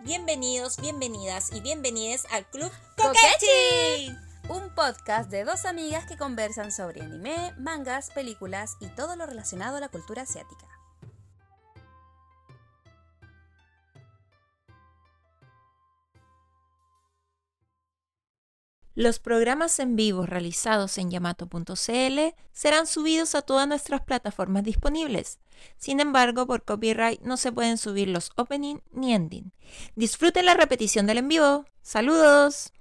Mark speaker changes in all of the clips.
Speaker 1: Bienvenidos, bienvenidas y bienvenides al Club
Speaker 2: Kokechi. Un podcast de dos amigas que conversan sobre anime, mangas, películas y todo lo relacionado a la cultura asiática.
Speaker 3: Los programas en vivo realizados en yamato.cl serán subidos a todas nuestras plataformas disponibles. Sin embargo, por copyright no se pueden subir los opening ni ending. Disfruten la repetición del en vivo. ¡Saludos!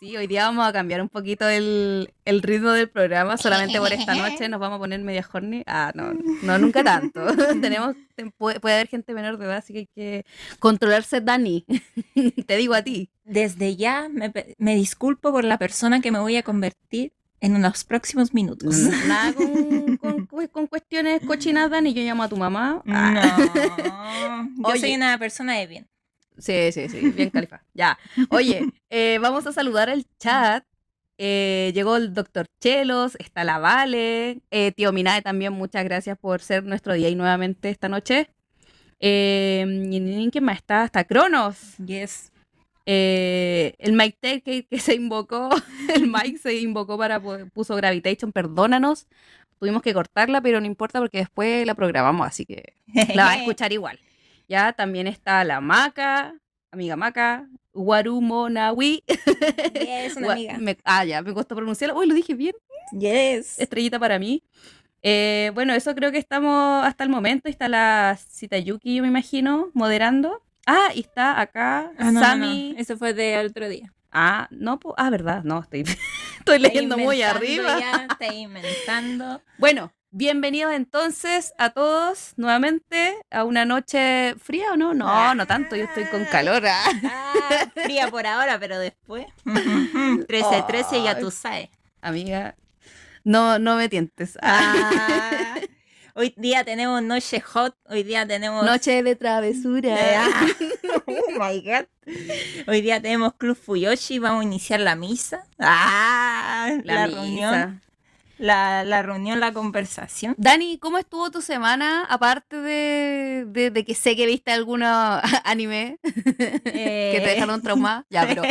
Speaker 4: Sí, hoy día vamos a cambiar un poquito el, el ritmo del programa, solamente por esta noche nos vamos a poner media horny. Ah, no, no, nunca tanto. Tenemos, puede, puede haber gente menor de edad, así que hay que controlarse, Dani. Te digo a ti.
Speaker 3: Desde ya me, me disculpo por la persona que me voy a convertir en los próximos minutos.
Speaker 4: Nada con, con, con cuestiones cochinas, Dani. Yo llamo a tu mamá. Ah.
Speaker 3: No, yo soy
Speaker 4: Oye.
Speaker 3: una persona de bien.
Speaker 4: Sí, sí, sí, bien califa. Ya. Oye, eh, vamos a saludar al chat. Eh, llegó el doctor Chelos, está la Vale, eh, tío Minae también, muchas gracias por ser nuestro día y nuevamente esta noche. Eh, y ¿Quién más está? Está Cronos.
Speaker 3: Yes.
Speaker 4: Eh, el Mike Tech que, que se invocó, el Mike se invocó para, pu- puso Gravitation, perdónanos. Tuvimos que cortarla, pero no importa porque después la programamos, así que la vas a escuchar igual. Ya también está la Maca, amiga Maca, Warumonawi.
Speaker 3: Yes, una amiga.
Speaker 4: me- ah, ya, me costó pronunciarlo. Uy, lo dije bien.
Speaker 3: Yes.
Speaker 4: Estrellita para mí. Eh, bueno, eso creo que estamos hasta el momento. Está la Citayuki, yo me imagino, moderando. Ah, y está acá
Speaker 3: Ah, no,
Speaker 4: Sami.
Speaker 3: no. Eso fue de otro día.
Speaker 4: Ah, no, ah, verdad, no, estoy, estoy leyendo muy
Speaker 3: Inventando
Speaker 4: arriba.
Speaker 3: Ya, está inventando.
Speaker 4: Bueno, bienvenidos entonces a todos nuevamente a una noche fría o no? No, no tanto, yo estoy con calor. ah.
Speaker 3: Ah, fría por ahora, pero después. 13, 13, ya tú sabes.
Speaker 4: Amiga, no, no me tientes.
Speaker 3: Ah, hoy día tenemos noche hot, hoy día tenemos...
Speaker 4: Noche de travesura.
Speaker 3: Oh my god. Hoy día tenemos Club Fuyoshi, vamos a iniciar la misa. Ah, la,
Speaker 4: misa.
Speaker 3: reunión, la, la reunión, la conversación.
Speaker 4: Dani, ¿cómo estuvo tu semana? Aparte de, de, de que sé que viste algunos anime que te
Speaker 3: Eh,
Speaker 4: dejaron trauma. Ya, pero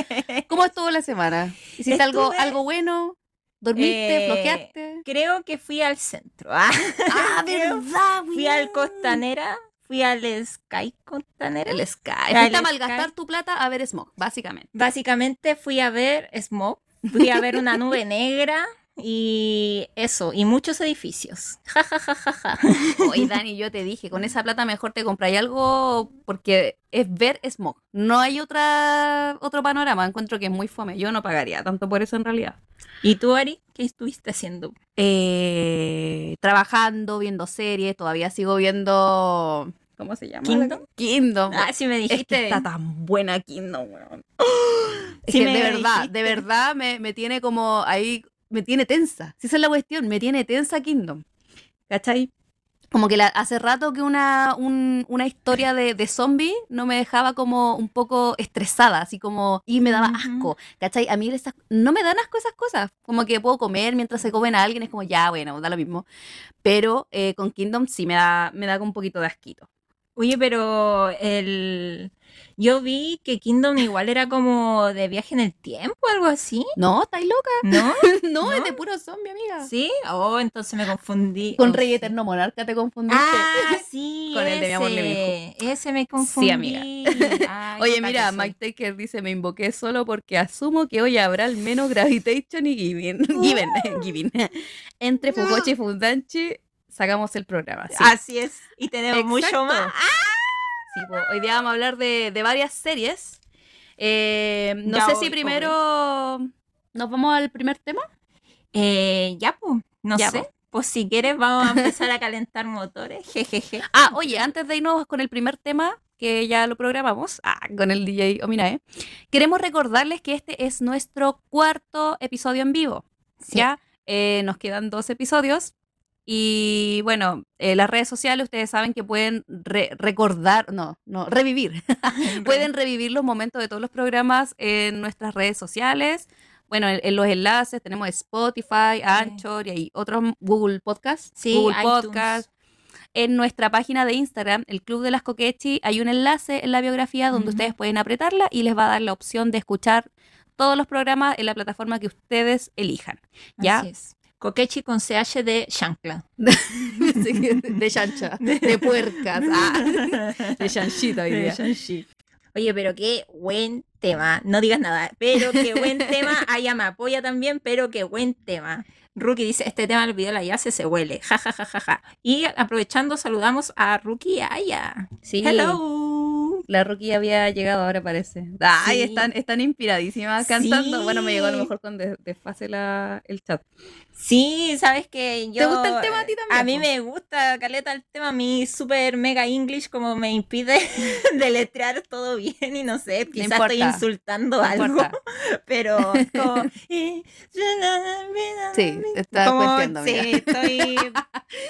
Speaker 4: ¿cómo estuvo la semana? ¿Hiciste algo,
Speaker 3: Estuve-
Speaker 4: algo bueno? ¿Dormiste?
Speaker 3: Eh. Creo que fui al centro. Ah,
Speaker 4: Ah, verdad,
Speaker 3: Fui al. Costanera, fui al Sky Costanera.
Speaker 4: El Sky. Fuiste a
Speaker 3: Sky.
Speaker 4: malgastar tu plata a ver Smog, básicamente.
Speaker 3: Básicamente fui a ver Smoke, fui a ver una nube negra y eso, y muchos edificios. Ja, ja, ja, ja, ja.
Speaker 4: Oye, Dani, yo te dije, con esa plata mejor te compráis algo porque es ver Smog. No hay otra otro panorama. Encuentro que es muy fome. Yo no pagaría tanto por eso en realidad.
Speaker 3: ¿Y tú, Ari? ¿Qué estuviste haciendo?
Speaker 4: Eh, trabajando, viendo series, todavía sigo viendo. ¿Cómo se llama?
Speaker 3: ¿Kingdom?
Speaker 4: Kingdom.
Speaker 3: Ah, sí me
Speaker 4: Es
Speaker 3: dijiste.
Speaker 4: que está tan buena Kingdom, weón. Es
Speaker 3: Sí
Speaker 4: que de verdad,
Speaker 3: dijiste.
Speaker 4: de verdad me, me tiene como ahí, me tiene tensa. Si esa es la cuestión, me tiene tensa Kingdom. ¿Cachai? Como que la- hace rato que una, un- una historia de, de zombie no me dejaba como un poco estresada, así como, y me daba asco, ¿cachai? A mí esas- no me dan asco esas cosas, como que puedo comer mientras se comen a alguien, es como, ya, bueno, da lo mismo. Pero eh, con Kingdom sí me da, me da un poquito de asquito.
Speaker 3: Oye, pero el... yo vi que Kingdom igual era como de viaje en el tiempo, algo así,
Speaker 4: No, ¿estáis loca?
Speaker 3: ¿no?
Speaker 4: No, es de puro zombie, amiga.
Speaker 3: ¿Sí? Oh, entonces me confundí.
Speaker 4: Con
Speaker 3: Oh,
Speaker 4: Rey
Speaker 3: sí.
Speaker 4: Eterno Monarca te confundiste.
Speaker 3: Ah, sí,
Speaker 4: Con el de mi amor le
Speaker 3: ese. Ese me confundí.
Speaker 4: amiga.
Speaker 3: Ay,
Speaker 4: Oye, mira. Mike Taker dice, me invoqué solo porque asumo que hoy habrá al menos Gravitation y Given. Given, Given. Entre Fujoshi y Fundanchi sacamos el programa. Sí,
Speaker 3: Así es. Y tenemos mucho
Speaker 4: Exacto.
Speaker 3: más.
Speaker 4: Sí, po, hoy día vamos a hablar de, de varias series. Eh, no
Speaker 3: Ya,
Speaker 4: sé
Speaker 3: hoy-
Speaker 4: si primero nos vamos al primer tema.
Speaker 3: Eh, ya, pues, no
Speaker 4: Ya,
Speaker 3: sé.
Speaker 4: po.
Speaker 3: Pues si quieres vamos a empezar a calentar motores. Jejeje.
Speaker 4: Ah, oye, antes de irnos con el primer tema, que ya lo programamos, ah, con el DJ Ominae, queremos recordarles que este es nuestro cuarto episodio en vivo.
Speaker 3: Sí.
Speaker 4: ¿ya? Eh, nos quedan dos episodios. Y bueno, eh, las redes sociales ustedes saben que pueden re- recordar, no, no, revivir. pueden revivir los momentos de todos los programas en nuestras redes sociales. Bueno, en, en los enlaces tenemos Spotify, Anchor y hay otros Google Podcasts.
Speaker 3: Sí,
Speaker 4: Google. Podcast. en nuestra página de Instagram, el Club de las Coquechi, hay un enlace en la biografía donde ustedes pueden apretarla y les va a dar la opción de escuchar todos los programas en la plataforma que ustedes elijan. ¿Ya?
Speaker 3: Así es. Coquechi con CH de chancla.
Speaker 4: de chancha, de puercas, ah, de chanchita hoy día.
Speaker 3: Oye, pero qué buen tema. No digas nada, pero qué buen tema. Aya me apoya también, pero qué buen tema. Rookie dice, este tema del video la yace se huele. Ja, ja, ja, ja, ja. Y aprovechando, saludamos a Rookie Aya.
Speaker 4: Sí.
Speaker 3: Hello.
Speaker 4: La Rocky había llegado ahora, parece. Ay,
Speaker 3: Sí.
Speaker 4: están, están inspiradísimas cantando.
Speaker 3: Sí.
Speaker 4: Bueno, me llegó a lo mejor con des- desfase la, el chat.
Speaker 3: Sí, sabes que yo.
Speaker 4: ¿Te gusta el tema a ti también,
Speaker 3: A mí me gusta, Caleta, el tema. Mi super mega English, como me impide deletrear todo bien y no sé, quizás estoy
Speaker 4: importa.
Speaker 3: insultando
Speaker 4: No
Speaker 3: algo,
Speaker 4: importa.
Speaker 3: pero como.
Speaker 4: Sí, estás
Speaker 3: Como- Sí, estoy.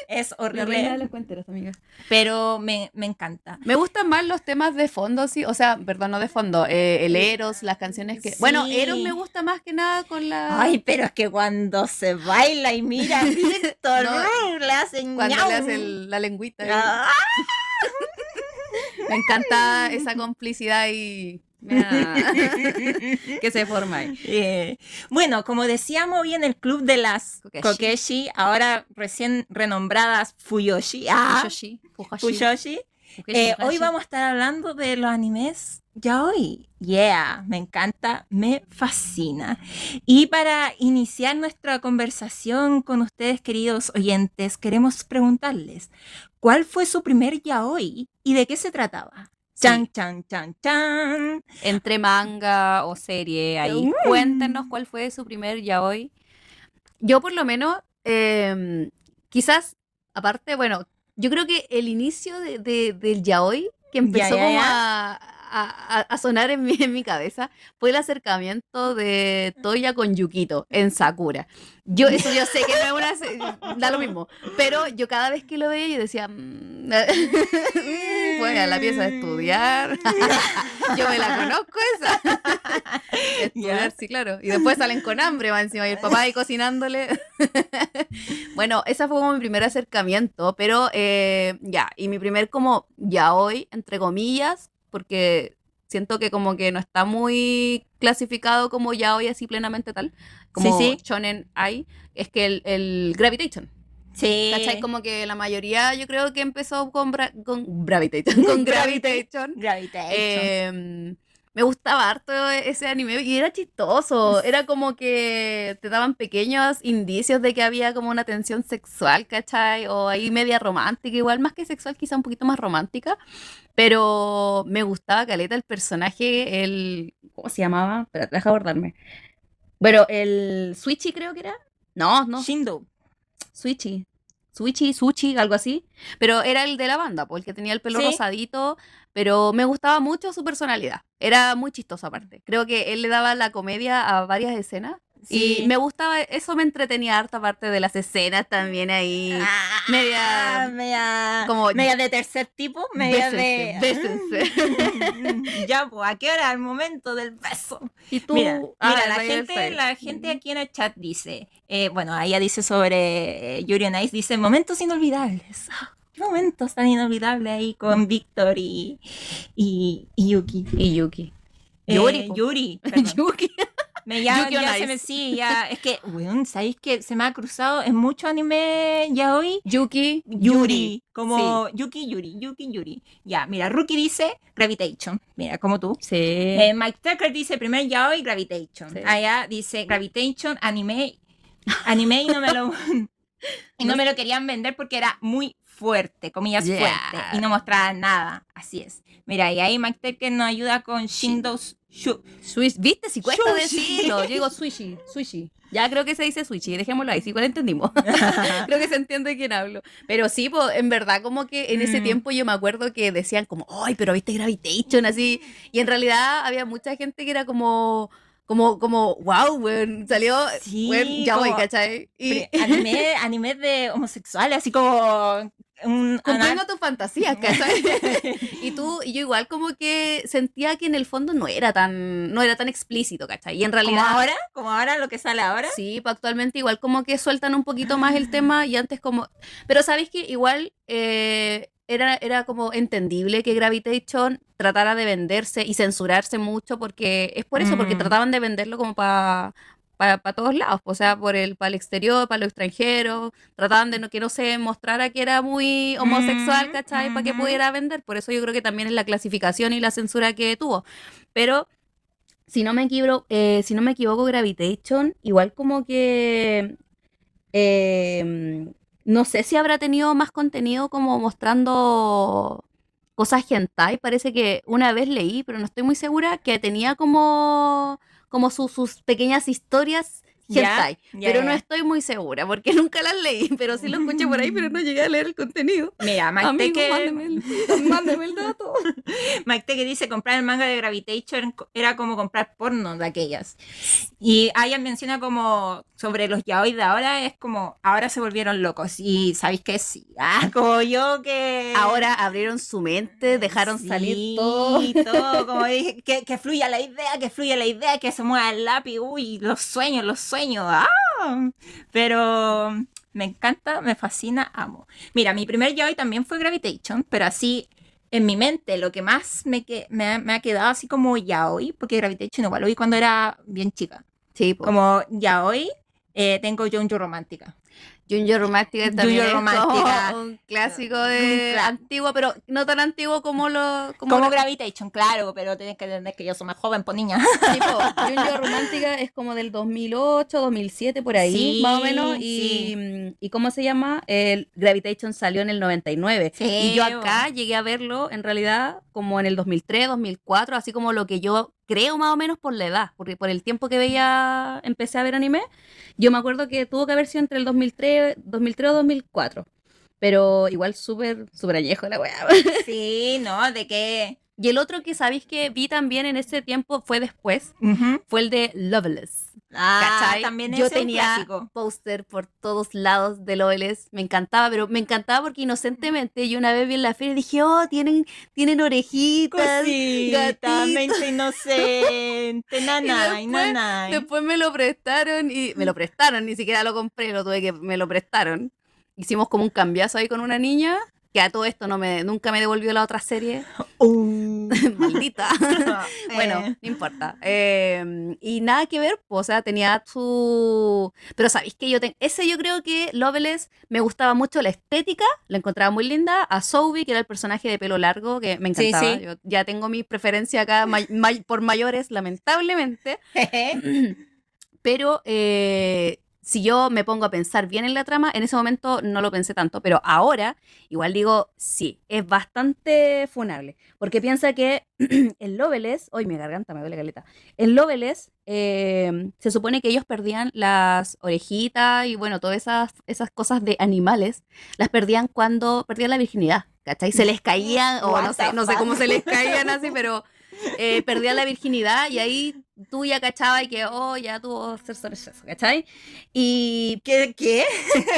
Speaker 3: Es horrible,
Speaker 4: las cuenteras, amiga.
Speaker 3: pero me, me encanta.
Speaker 4: Me gustan más los temas de fondo, sí. O sea, perdón, no de fondo. eh, el Eros, las canciones que. Bueno. Eros me gusta más que nada con la.
Speaker 3: Ay, pero es que cuando se baila y mira, Víctor,
Speaker 4: No,
Speaker 3: le hacen
Speaker 4: cuando le hace el- la lengüita.
Speaker 3: Ah,
Speaker 4: Me encanta esa complicidad y. que se forma ahí.
Speaker 3: Bueno, como decíamos hoy en el club de las
Speaker 4: Kokeshi.
Speaker 3: Kokeshi, ahora recién renombradas Fuyoshi, ah,
Speaker 4: Fuyoshi,
Speaker 3: Fuyoshi,
Speaker 4: Fujoshi,
Speaker 3: eh, hoy vamos a estar hablando de los animes ya hoy. Yeah, me encanta, me fascina. Y para iniciar nuestra conversación con ustedes, queridos oyentes, queremos preguntarles, ¿cuál fue su primer yaoi y de qué se trataba?
Speaker 4: Sí.
Speaker 3: Chan, chan, chan, chan.
Speaker 4: entre manga o serie ahí.
Speaker 3: Mm.
Speaker 4: Cuéntenos cuál fue su primer yaoi. Yo por lo menos, em, quizás, aparte, bueno, yo creo que el inicio de, de- del yaoi, que empezó
Speaker 3: ya,
Speaker 4: como
Speaker 3: ya.
Speaker 4: A, a- a sonar en mi, en mi cabeza, fue el acercamiento de Toya con Yukito en Sakura. Yo, eso yo sé que no es una... Da lo mismo. Pero yo cada vez que lo veía, yo decía... mm, Voy a la pieza de estudiar. Yo me la conozco esa. Estudiar, sí, claro. Y después salen con hambre, va encima. Y el papá ahí cocinándole. bueno, esa fue como mi primer acercamiento. Pero eh, ya, y mi primer como ya hoy, entre comillas, porque siento que como que no está muy clasificado como ya hoy así plenamente tal. Como
Speaker 3: Sí, sí.
Speaker 4: Shonen Ai. Es que el, el Gravitation.
Speaker 3: Sí.
Speaker 4: ¿Cachai? Como que la mayoría yo creo que empezó con, bra- con Gravitation. Con Gravitation.
Speaker 3: Gravitation.
Speaker 4: Eh, me gustaba harto ese anime y era chistoso. Era como que te daban pequeños indicios de que había como una tensión sexual, ¿cachai? O ahí media romántica, igual más que sexual, quizá un poquito más romántica. Pero me gustaba Caleta el personaje, el. ¿Cómo se llamaba? Espera, deja acordarme. Bueno, el Switchy creo que era. No, no.
Speaker 3: Shindo.
Speaker 4: Switchy. Switchy, Suchi, algo así. Pero era el de la banda, porque el que tenía el pelo
Speaker 3: Sí.
Speaker 4: rosadito. Pero me gustaba mucho su personalidad. Era muy chistoso aparte. Creo que él le daba la comedia a varias escenas.
Speaker 3: Sí.
Speaker 4: Y me gustaba, eso me entretenía harta aparte de las escenas también ahí.
Speaker 3: Ah,
Speaker 4: media-
Speaker 3: media,
Speaker 4: como-
Speaker 3: media de tercer tipo, media
Speaker 4: Bésense,
Speaker 3: de ya, pues, ¿a qué hora? El momento del beso.
Speaker 4: Y tú,
Speaker 3: Mira,
Speaker 4: Ah,
Speaker 3: mira, la gente, la gente aquí en el chat dice, eh, bueno, ella dice sobre eh, Yuri on Ice, dice momentos inolvidables. Qué momentos tan inolvidables ahí con Víctor y, y, y Yuki.
Speaker 4: Y Yuki.
Speaker 3: Eh,
Speaker 4: Yuri.
Speaker 3: Yuri.
Speaker 4: Yuki.
Speaker 3: Me ya, ya se me sí, ya, es que, weón, ¿sabéis que se me ha cruzado en mucho anime ya hoy?
Speaker 4: Yuki.
Speaker 3: Yuri, como Yuki Yuri, Yuki Yuri. Ya, mira, Rookie dice Gravitation, mira, como tú.
Speaker 4: Sí.
Speaker 3: Eh, Mike Tucker dice primer yaoi Gravitation.
Speaker 4: Sí.
Speaker 3: Allá dice Gravitation, anime, anime y no me lo y no me lo querían vender porque era muy fuerte, comillas
Speaker 4: Yeah.
Speaker 3: fuerte, y no mostraba nada. Así es. Mira, y ahí Mike Tucker nos ayuda con Shindo's Shu.
Speaker 4: ¿Viste? Si cuesta
Speaker 3: Sushi.
Speaker 4: decirlo. Yo digo swishy, swishy. Ya creo que se dice swishy, dejémoslo ahí, si igual entendimos. creo que se entiende de quién hablo. Pero sí, pues, en verdad, como que en ese
Speaker 3: Mm.
Speaker 4: tiempo yo me acuerdo que decían como, ay, pero viste Gravitation, así. Y en realidad había mucha gente que era como, como, como, wow, weón, salió,
Speaker 3: Sí,
Speaker 4: weón, ya voy,
Speaker 3: como-
Speaker 4: ¿cachai? Y
Speaker 3: anime, anime de homosexuales, así como un
Speaker 4: cumpliendo tus fantasías, ¿cachai? y tú, y yo igual como que sentía que en el fondo no era tan, no era tan explícito, ¿cachai? Y en
Speaker 3: como
Speaker 4: realidad...
Speaker 3: ahora, como ahora lo que sale ahora.
Speaker 4: Sí, pues actualmente igual como que sueltan un poquito más el tema y antes como... Pero sabéis que igual eh, era, era como entendible que Gravitation tratara de venderse y censurarse mucho porque es por eso, porque
Speaker 3: Mm.
Speaker 4: trataban de venderlo como para... Para todos lados, o sea, por el, para el exterior, para los extranjeros, trataban de no, que no se mostrara que era muy homosexual,
Speaker 3: Mm,
Speaker 4: ¿cachai? Para que pudiera vender, por eso yo creo que también es la clasificación y la censura que tuvo. Pero si no me equivoco, eh, si no me equivoco, Gravitation, igual como que eh, no sé si habrá tenido más contenido como mostrando cosas hentai. Parece que una vez leí, pero no estoy muy segura, que tenía como, como su- sus pequeñas historias hentai.
Speaker 3: ya,
Speaker 4: pero no estoy muy segura porque nunca las leí, pero sí lo escuché por ahí, pero no llegué a leer el contenido.
Speaker 3: Mira, Mike
Speaker 4: Amigo,
Speaker 3: Teque-
Speaker 4: mándeme el, mándeme el dato.
Speaker 3: Mike Teque dice comprar el manga de Gravitation era como comprar porno de aquellas. Y Aya menciona como sobre los yaoi de ahora, es como ahora se volvieron locos. Y sabéis que sí, ah, como yo que...
Speaker 4: Ahora abrieron su mente, dejaron
Speaker 3: Sí,
Speaker 4: salir todo.
Speaker 3: todo, como dije, que, que fluya la idea, que fluya la idea, que se mueva el lápiz, uy, los sueños, los sueños, ¡ah! Pero me encanta, me fascina, amo. Mira, mi primer yaoi también fue Gravitation, pero así en mi mente lo que más me, que, me, ha, me ha quedado así como yaoi, porque Gravitation igual lo vi cuando era bien chica,
Speaker 4: Sí, po.
Speaker 3: como yaoi, eh, tengo Jonjo Romántica.
Speaker 4: Junjo Romántica también
Speaker 3: Junjo
Speaker 4: es
Speaker 3: Romántica.
Speaker 4: como un clásico de antiguo, pero no tan antiguo como lo como,
Speaker 3: Como Gravitation, claro, pero tienes que entender que yo soy más joven, pues niña.
Speaker 4: tipo, Junjo Romántica es como del 2008, 2007 por ahí,
Speaker 3: Sí,
Speaker 4: más o menos y,
Speaker 3: sí.
Speaker 4: y cómo se llama? El Gravitation salió en el 99
Speaker 3: Sí,
Speaker 4: y yo acá llegué a verlo en realidad como en el 2003, 2004, así como lo que yo creo más o menos por la edad, porque por el tiempo que veía empecé a ver anime, yo me acuerdo que tuvo que haber sido entre el 2003, 2003 o 2004. Pero igual súper, súper añejo la weá.
Speaker 3: Sí, ¿no? De que...
Speaker 4: Y el otro que sabéis que vi también en ese tiempo fue después, fue el de Loveless.
Speaker 3: Ah,
Speaker 4: ¿Cachai?
Speaker 3: también
Speaker 4: Yo tenía póster por todos lados de Loveless. Me encantaba, pero me encantaba porque inocentemente yo una vez vi en la feria y dije, oh, tienen, tienen orejitas.
Speaker 3: Cosita, mente inocente, nanay,
Speaker 4: después-
Speaker 3: nanay.
Speaker 4: Después me lo prestaron y me lo prestaron, ni siquiera lo compré, lo tuve que, me lo prestaron. Hicimos como un cambiazo ahí con una niña, que a todo esto no me, nunca me devolvió la otra serie.
Speaker 3: Uh.
Speaker 4: Maldita. Bueno,
Speaker 3: Eh,
Speaker 4: no importa. Eh, y nada que ver, pues, o sea, tenía su... Pero sabéis que yo tengo... Ese yo creo que Loveless me gustaba mucho la estética, la encontraba muy linda. A Sophie, que era el personaje de pelo largo, que me
Speaker 3: Sí,
Speaker 4: encantaba.
Speaker 3: sí.
Speaker 4: Yo ya tengo mi preferencia acá may- may- por mayores, lamentablemente. Pero eh, si yo me pongo a pensar bien en la trama, en ese momento no lo pensé tanto, pero ahora igual digo, sí, es bastante funable. Porque piensa que en Loveless, hoy mi garganta me duele caleta, en Loveless eh, se supone que ellos perdían las orejitas y bueno, todas esas, esas cosas de animales, las perdían cuando perdían la virginidad. ¿Cachai? Se les caían, o no sé, no sé cómo se les caían así, pero eh, perdían la virginidad y ahí tú ya cachabas y que, oh, ya tuvo sexo, sexo, ¿cachai? Y
Speaker 3: ¿Qué? ¿Qué?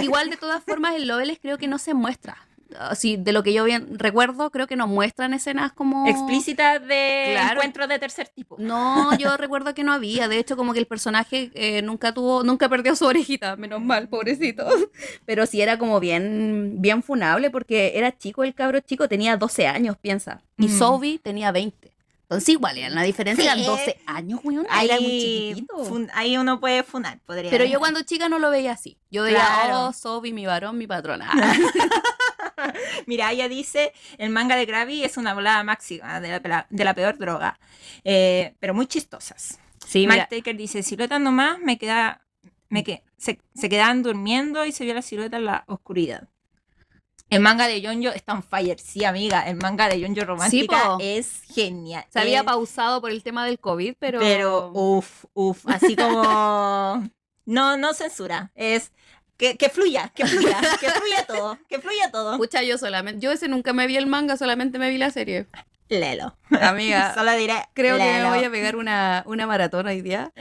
Speaker 4: igual de todas formas en Loveless creo que no se muestra. Así, de lo que yo bien recuerdo, creo que no muestran escenas como...
Speaker 3: Explícitas de
Speaker 4: Claro.
Speaker 3: encuentros de tercer tipo.
Speaker 4: No, yo recuerdo que no había. De hecho, como que el personaje eh, nunca tuvo, nunca perdió su orejita, menos mal, pobrecito. Pero sí era como bien, bien funable porque era chico el cabro chico, tenía 12 años, piensa. Y
Speaker 3: Mm.
Speaker 4: Sophie tenía 20. Entonces igual, era una diferencia,
Speaker 3: Sí.
Speaker 4: 12 años, weón.
Speaker 3: Ahí,
Speaker 4: Era muy chiquitito.
Speaker 3: fun- ahí uno puede funar, podría.
Speaker 4: Pero yo cuando chica no lo veía así. Yo veía,
Speaker 3: Claro.
Speaker 4: oh, Sophie, mi varón, mi patrona.
Speaker 3: Mira, ella dice, el manga de Gravi es una volada máxima de la, de la peor droga, eh, pero muy chistosas.
Speaker 4: Sí,
Speaker 3: Mike Taker dice, silueta nomás, me queda, me que, se, se quedaban durmiendo y se vio la silueta en la oscuridad. El manga de Jonjo está on fire, sí amiga, el manga de Jonjo Romántica
Speaker 4: po.
Speaker 3: es genial.
Speaker 4: se había
Speaker 3: Es-
Speaker 4: pausado por el tema del COVID, pero...
Speaker 3: pero uff, uff, así como no, no censura, es que, que fluya, que fluya, que fluya todo, que fluya todo.
Speaker 4: Escucha, yo solamente, yo ese nunca me vi el manga, solamente me vi la serie.
Speaker 3: Lelo.
Speaker 4: Amiga,
Speaker 3: Solo diré
Speaker 4: creo que me voy a pegar una, una maratón hoy día.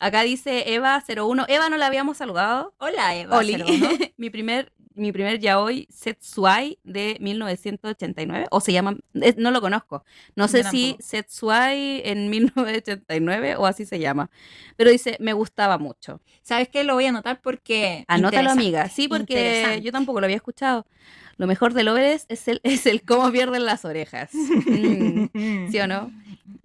Speaker 4: Acá dice Eva01. Eva no la habíamos saludado.
Speaker 3: Hola, Eva.
Speaker 4: Oli.
Speaker 3: 01.
Speaker 4: mi primer mi primer yaoi Setsuai de 1989 o se llama no lo conozco no sé si. Setsuai en 1989 o así se llama pero dice me gustaba mucho
Speaker 3: ¿Sabes qué? Lo voy a anotar porque.
Speaker 4: anótalo amiga sí porque yo tampoco lo había escuchado lo mejor del Overest es el es el cómo pierden las orejas Mm, ¿sí o no?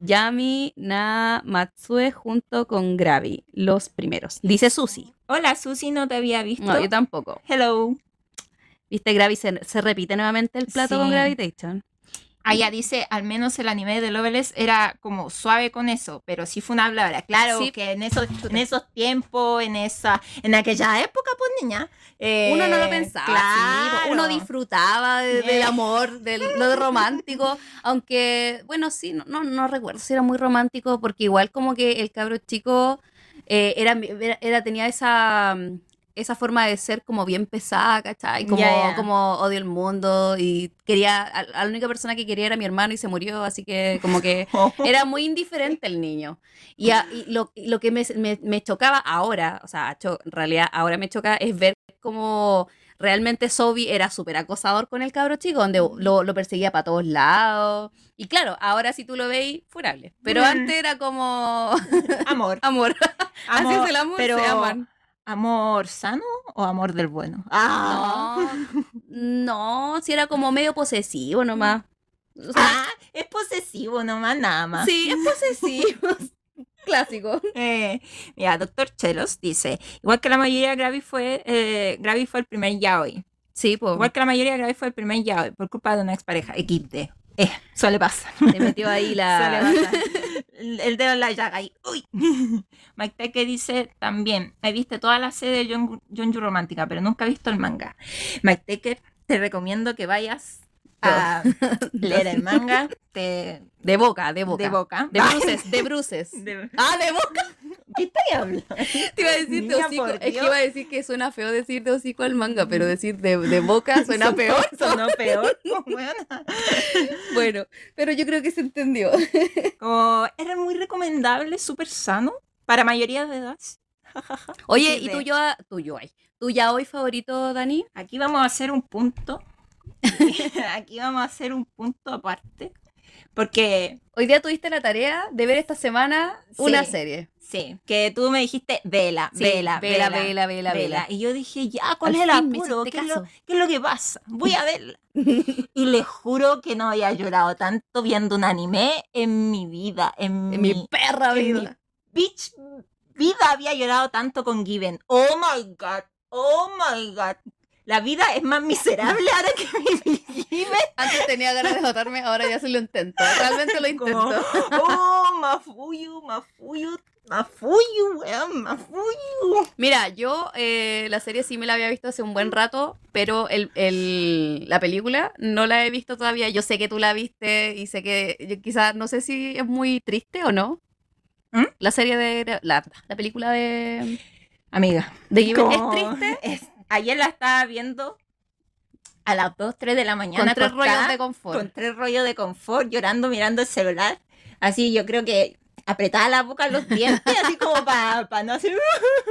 Speaker 4: Yami na Matsue junto con Gravi los primeros dice Susi
Speaker 3: Hola, Susi, no te había visto.
Speaker 4: no yo tampoco
Speaker 3: Hello.
Speaker 4: Viste Gravi se, se repite nuevamente el plato con. Gravitation
Speaker 3: Allá dice, al menos el anime de Loveless era como suave con eso, pero sí fue una palabra. Claro,
Speaker 4: Sí.
Speaker 3: que en esos, en esos tiempos, en esa, en aquella época, pues niña. eh,
Speaker 4: Uno no lo pensaba, sí, uno disfrutaba de- del
Speaker 3: Eh.
Speaker 4: amor, de lo romántico, aunque, bueno, sí, no, no, no recuerdo si era muy romántico, porque igual como que el cabro chico eh, era, era, era- tenía esa, mm, esa forma de ser como bien pesada, ¿cachai? Como,
Speaker 3: Ya, ya.
Speaker 4: como odio el mundo y quería, a, a la única persona que quería era mi hermano y se murió, así que como que era muy indiferente el niño. Y, a- y lo, lo que me, me- me chocaba ahora, o sea, cho- en realidad ahora me choca, es ver cómo realmente Sobi era súper acosador con el cabro chico, donde lo, lo perseguía para todos lados. Y claro, ahora si tú lo veis, furable. Pero
Speaker 3: Mm.
Speaker 4: antes era como
Speaker 3: Amor.
Speaker 4: amor. Así
Speaker 3: amor
Speaker 4: es el amor,
Speaker 3: pero
Speaker 4: se aman.
Speaker 3: ¿Amor sano o amor del bueno? Ah,
Speaker 4: No, no, si era como medio posesivo nomás. O sea,
Speaker 3: Ah, es posesivo nomás, nada más.
Speaker 4: sí, es posesivo. Clásico.
Speaker 3: Eh, mira, Doctor Chelos dice, igual que la mayoría de Gravy fue, eh, Gravy fue el primer yaoi.
Speaker 4: Sí, pues.
Speaker 3: Igual que la mayoría de Gravy fue el primer yaoi por culpa de una expareja, XD. Eh, suele pasar.
Speaker 4: Se metió ahí la.
Speaker 3: El, el dedo en la llaga ahí. Uy. Mike Teke dice también, he visto toda la serie de John, Jonju Romántica, pero nunca he visto el manga. Mike Teke, te recomiendo que vayas a leer el manga te-
Speaker 4: De boca, de boca.
Speaker 3: de boca.
Speaker 4: De bruces, de bruces.
Speaker 3: De-
Speaker 4: Ah, de boca.
Speaker 3: ¿Qué estoy hablando?
Speaker 4: Te iba a decir de hocico. Es que iba a decir que suena feo decir de hocico al manga, pero decir de, de boca suena peor.
Speaker 3: Sonó peor.
Speaker 4: Bueno, pero yo creo que se entendió.
Speaker 3: Como era muy recomendable, súper sano para mayoría de edad.
Speaker 4: Oye, ¿y tú yo, tú yo ay, ¿Tu ya hoy favorito, Dani?
Speaker 3: Aquí vamos a hacer un punto. Aquí vamos a hacer un punto aparte. Porque,
Speaker 4: Hoy día tuviste la tarea de ver esta semana
Speaker 3: Sí.
Speaker 4: una serie.
Speaker 3: sí, que tú me dijiste, vela,
Speaker 4: Sí,
Speaker 3: vela,
Speaker 4: vela,
Speaker 3: vela,
Speaker 4: vela, vela, vela.
Speaker 3: Y yo dije, ya, ¿cuál
Speaker 4: Al
Speaker 3: es el apuro? ¿Qué es, lo, qué es lo que pasa? Voy a verla. y les juro que no había llorado tanto viendo un anime en mi vida. En,
Speaker 4: En mi
Speaker 3: mi
Speaker 4: perra
Speaker 3: en mi
Speaker 4: vida.
Speaker 3: bitch vida había llorado tanto con Given. Oh my god. Oh my god. La vida es más miserable ahora que mi.
Speaker 4: Antes tenía ganas de matarme, ahora ya se lo intento. Realmente lo
Speaker 3: Como,
Speaker 4: intento.
Speaker 3: oh, Mafuyu, Mafuyu, Mafuyu, weón, Mafuyu.
Speaker 4: Mira, yo eh, la serie sí me la había visto hace un buen rato, pero el, el- la película no la he visto todavía. Yo sé que tú la viste y sé que quizás, no sé si es muy triste o no.
Speaker 3: ¿Mm?
Speaker 4: La serie de... La, la película de...
Speaker 3: Amiga,
Speaker 4: de Given, ¿es
Speaker 3: como-
Speaker 4: triste?
Speaker 3: es- ayer la estaba viendo a las 2, 3 de la mañana.
Speaker 4: Con tres
Speaker 3: acostada,
Speaker 4: rollos de confort.
Speaker 3: Con tres rollos de confort, llorando, mirando el celular. Así yo creo que apretaba la boca los dientes, así como para no hacer...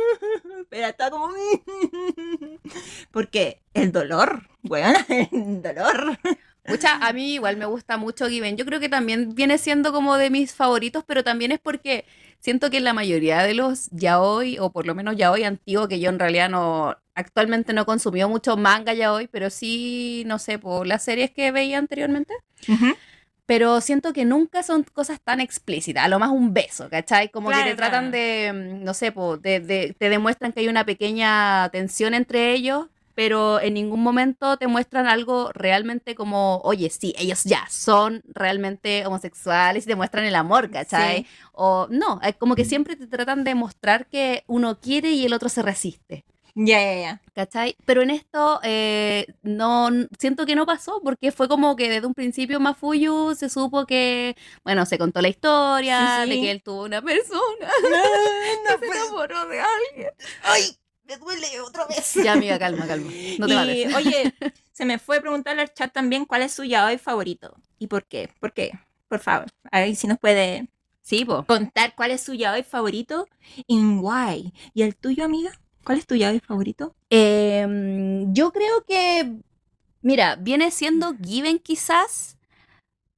Speaker 3: Pero estaba como... Porque el dolor, weón, el dolor.
Speaker 4: Pucha, a mí igual me gusta mucho Given. Yo creo que también viene siendo como de mis favoritos, pero también es porque siento que la mayoría de los yaoi, o por lo menos yaoi antiguo, que yo en realidad no, actualmente no consumió mucho manga yaoi, pero sí, no sé, por las series que veía anteriormente. Pero siento que nunca son cosas tan explícitas, a lo más un beso, ¿cachai? Como que te tratan de, mm, no sé, po, de, de- te demuestran que hay una pequeña tensión entre ellos, pero en ningún momento te muestran algo realmente como, oye, sí, ellos ya son realmente homosexuales y te muestran el amor, ¿cachai?
Speaker 3: Sí.
Speaker 4: O no, es como que siempre te tratan de mostrar que uno quiere y el otro se resiste.
Speaker 3: Ya, ya, ya.
Speaker 4: ¿Cachai? Pero en esto eh, no siento que no pasó porque fue como que desde un principio Mafuyu se supo que, bueno, se contó la historia
Speaker 3: Sí, sí.
Speaker 4: de que él tuvo una persona
Speaker 3: No,
Speaker 4: que se enamoró de alguien.
Speaker 3: Ay, me duele otra vez.
Speaker 4: Ya, amiga, calma, calma. No te
Speaker 3: y,
Speaker 4: vales.
Speaker 3: oye, se me fue a preguntarle al chat también cuál es su yaoi favorito y por qué. ¿Por qué? Por favor, a ver si nos puede
Speaker 4: Sí, po.
Speaker 3: contar cuál es su yaoi favorito y why. ¿Y el tuyo, amiga? ¿Cuál es tu yaoi favorito?
Speaker 4: Em, yo creo que, mira, viene siendo Given quizás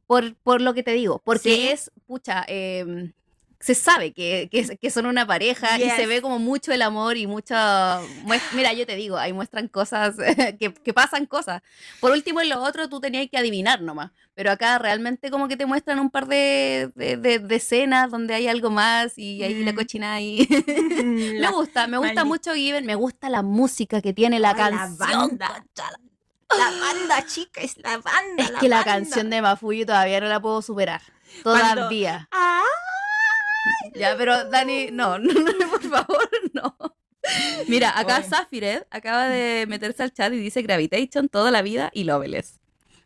Speaker 4: por, por lo que te digo, porque
Speaker 3: Sí.
Speaker 4: es, pucha, em, se sabe que, que, que son una pareja y se ve como mucho el amor y mues- Mira, yo te digo, ahí muestran cosas, que, que pasan cosas. Por último, en lo otro tú tenías que adivinar nomás, pero acá realmente como que te muestran un par de, de, de- de escenas donde hay algo más y ahí la
Speaker 3: Mm.
Speaker 4: cochina ahí. me
Speaker 3: La-
Speaker 4: gusta, me gusta
Speaker 3: maldita-
Speaker 4: mucho Given, me gusta la música que tiene la
Speaker 3: Ay, la
Speaker 4: canción.
Speaker 3: banda.
Speaker 4: la-
Speaker 3: La banda, chica, es la banda.
Speaker 4: Es que la canción de Mafuyu todavía no la puedo superar.
Speaker 3: Cuando-
Speaker 4: Todavía.
Speaker 3: Ah,
Speaker 4: Ya, pero Dani, no, no, no, por favor, no. Mira, acá. Zafiret acaba de meterse al chat y dice Gravitation toda la vida y Loveless.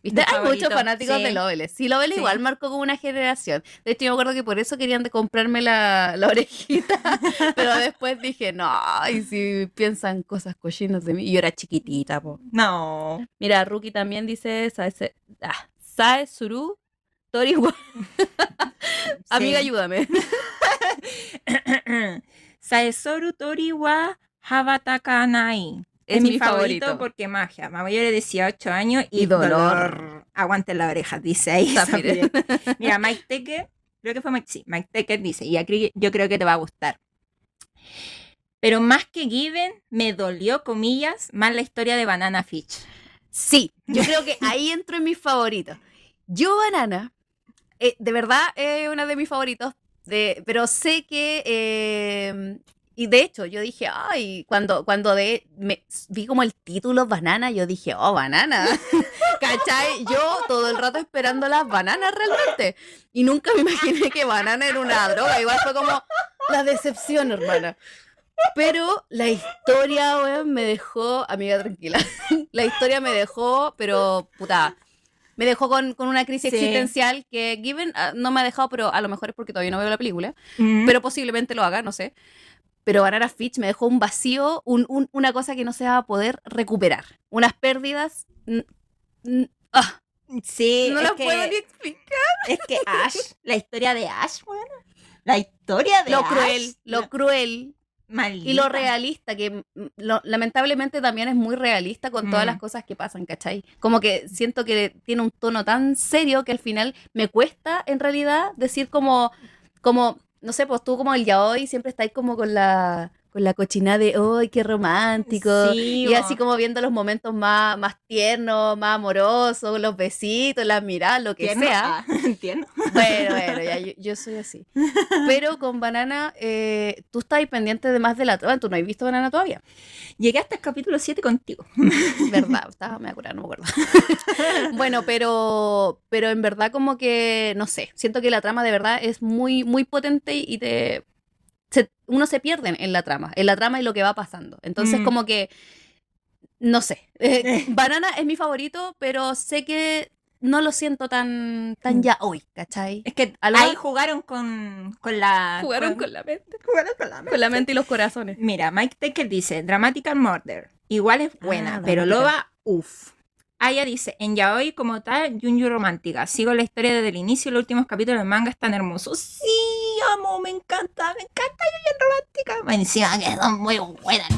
Speaker 4: ¿Viste? Hay
Speaker 3: favorito,
Speaker 4: muchos fanáticos
Speaker 3: sí.
Speaker 4: de Loveless. Sí, Loveless
Speaker 3: Sí.
Speaker 4: igual marcó como una generación. De hecho, yo me acuerdo que por eso querían de comprarme la, la orejita. pero después dije, no, y si piensan cosas cochinas de mí. Y yo era chiquitita, po.
Speaker 3: no.
Speaker 4: Mira, Ruki también dice Sae, ah, Sae Suru Amiga, ayúdame.
Speaker 3: Saesoru Toriwa Habatakanai. Es, mi, favorito, porque magia. Mayor de 18 años y,
Speaker 4: Y dolor.
Speaker 3: dolor. Aguante la oreja, dice ahí. Mira, Mike Tecker, creo que fue Mike, sí, Mike Tecker dice, y aquí yo creo que te va a gustar. Pero más que Given, me dolió, comillas, más la historia de Banana Fish.
Speaker 4: Sí, yo creo que ahí entro en mis favoritos. Yo, Banana, eh, de verdad es una de mis favoritos, de, pero sé que... eh, y de hecho, yo dije, ay, cuando, cuando de, me, vi como el título banana, yo dije, oh, banana. ¿Cachai? Yo todo el rato esperando las bananas realmente. Y nunca me imaginé que banana era una droga. Igual fue como la decepción, hermana. Pero la historia, weón, me dejó, amiga, tranquila. la historia me dejó, pero puta, me dejó con, con una crisis
Speaker 3: Sí.
Speaker 4: existencial que Given ah, no me ha dejado, pero a lo mejor es porque todavía no veo la película,
Speaker 3: Mm.
Speaker 4: pero posiblemente lo haga, no sé. Pero Banana Fitch me dejó un vacío, un- un- una cosa que no se va a poder recuperar. Unas pérdidas. ah,
Speaker 3: sí,
Speaker 4: no
Speaker 3: que,
Speaker 4: puedo ni explicar.
Speaker 3: es que Ash, la historia de Ash, bueno, la historia de
Speaker 4: Lo
Speaker 3: Ash,
Speaker 4: cruel, lo cruel
Speaker 3: maldita.
Speaker 4: y lo realista, que mm, lo- lamentablemente también es muy realista con todas
Speaker 3: Mm.
Speaker 4: las cosas que pasan, ¿cachai? Como que siento que tiene un tono tan serio que al final me cuesta en realidad decir como, como no sé, pues tú como el yaoi siempre estáis como con la con la cochina de, ¡ay, qué romántico!
Speaker 3: Sí,
Speaker 4: y así como viendo los momentos más, más tiernos, más amorosos, los besitos, las miradas, lo que
Speaker 3: Tierno,
Speaker 4: sea.
Speaker 3: ah, entiendo.
Speaker 4: Bueno, bueno, ya, yo, yo soy así. Pero con Banana, eh, tú estás pendiente de más de la trama. Tú no has visto Banana todavía.
Speaker 3: Llegué hasta el capítulo 7 contigo.
Speaker 4: ¿Verdad? Estaba, me acuerdo, no me acuerdo. bueno, pero, pero en verdad como que, no sé, siento que la trama de verdad es muy, muy potente y te... se- uno se pierde en la trama, en la trama y lo que va pasando. Entonces
Speaker 3: Mm.
Speaker 4: como que, no sé, eh, Banana es mi favorito, pero sé que no lo siento tan, tan
Speaker 3: Mm.
Speaker 4: ya hoy, ¿cachai?
Speaker 3: Es que ahí jugaron con, con la...
Speaker 4: Jugaron con la mente.
Speaker 3: jugaron con la
Speaker 4: Con la mente y los corazones.
Speaker 3: Mira, Mike Taker dice, Dramatical Murder. Igual es buena,
Speaker 4: Ah,
Speaker 3: pero. Loba, uff. Aya dice, en Yaoi como tal, Junju Romántica. Sigo la historia desde el inicio, los últimos capítulos del manga están hermosos. Sí, amo, me encanta, me encanta Junju Romántica. Encima que son muy buenas.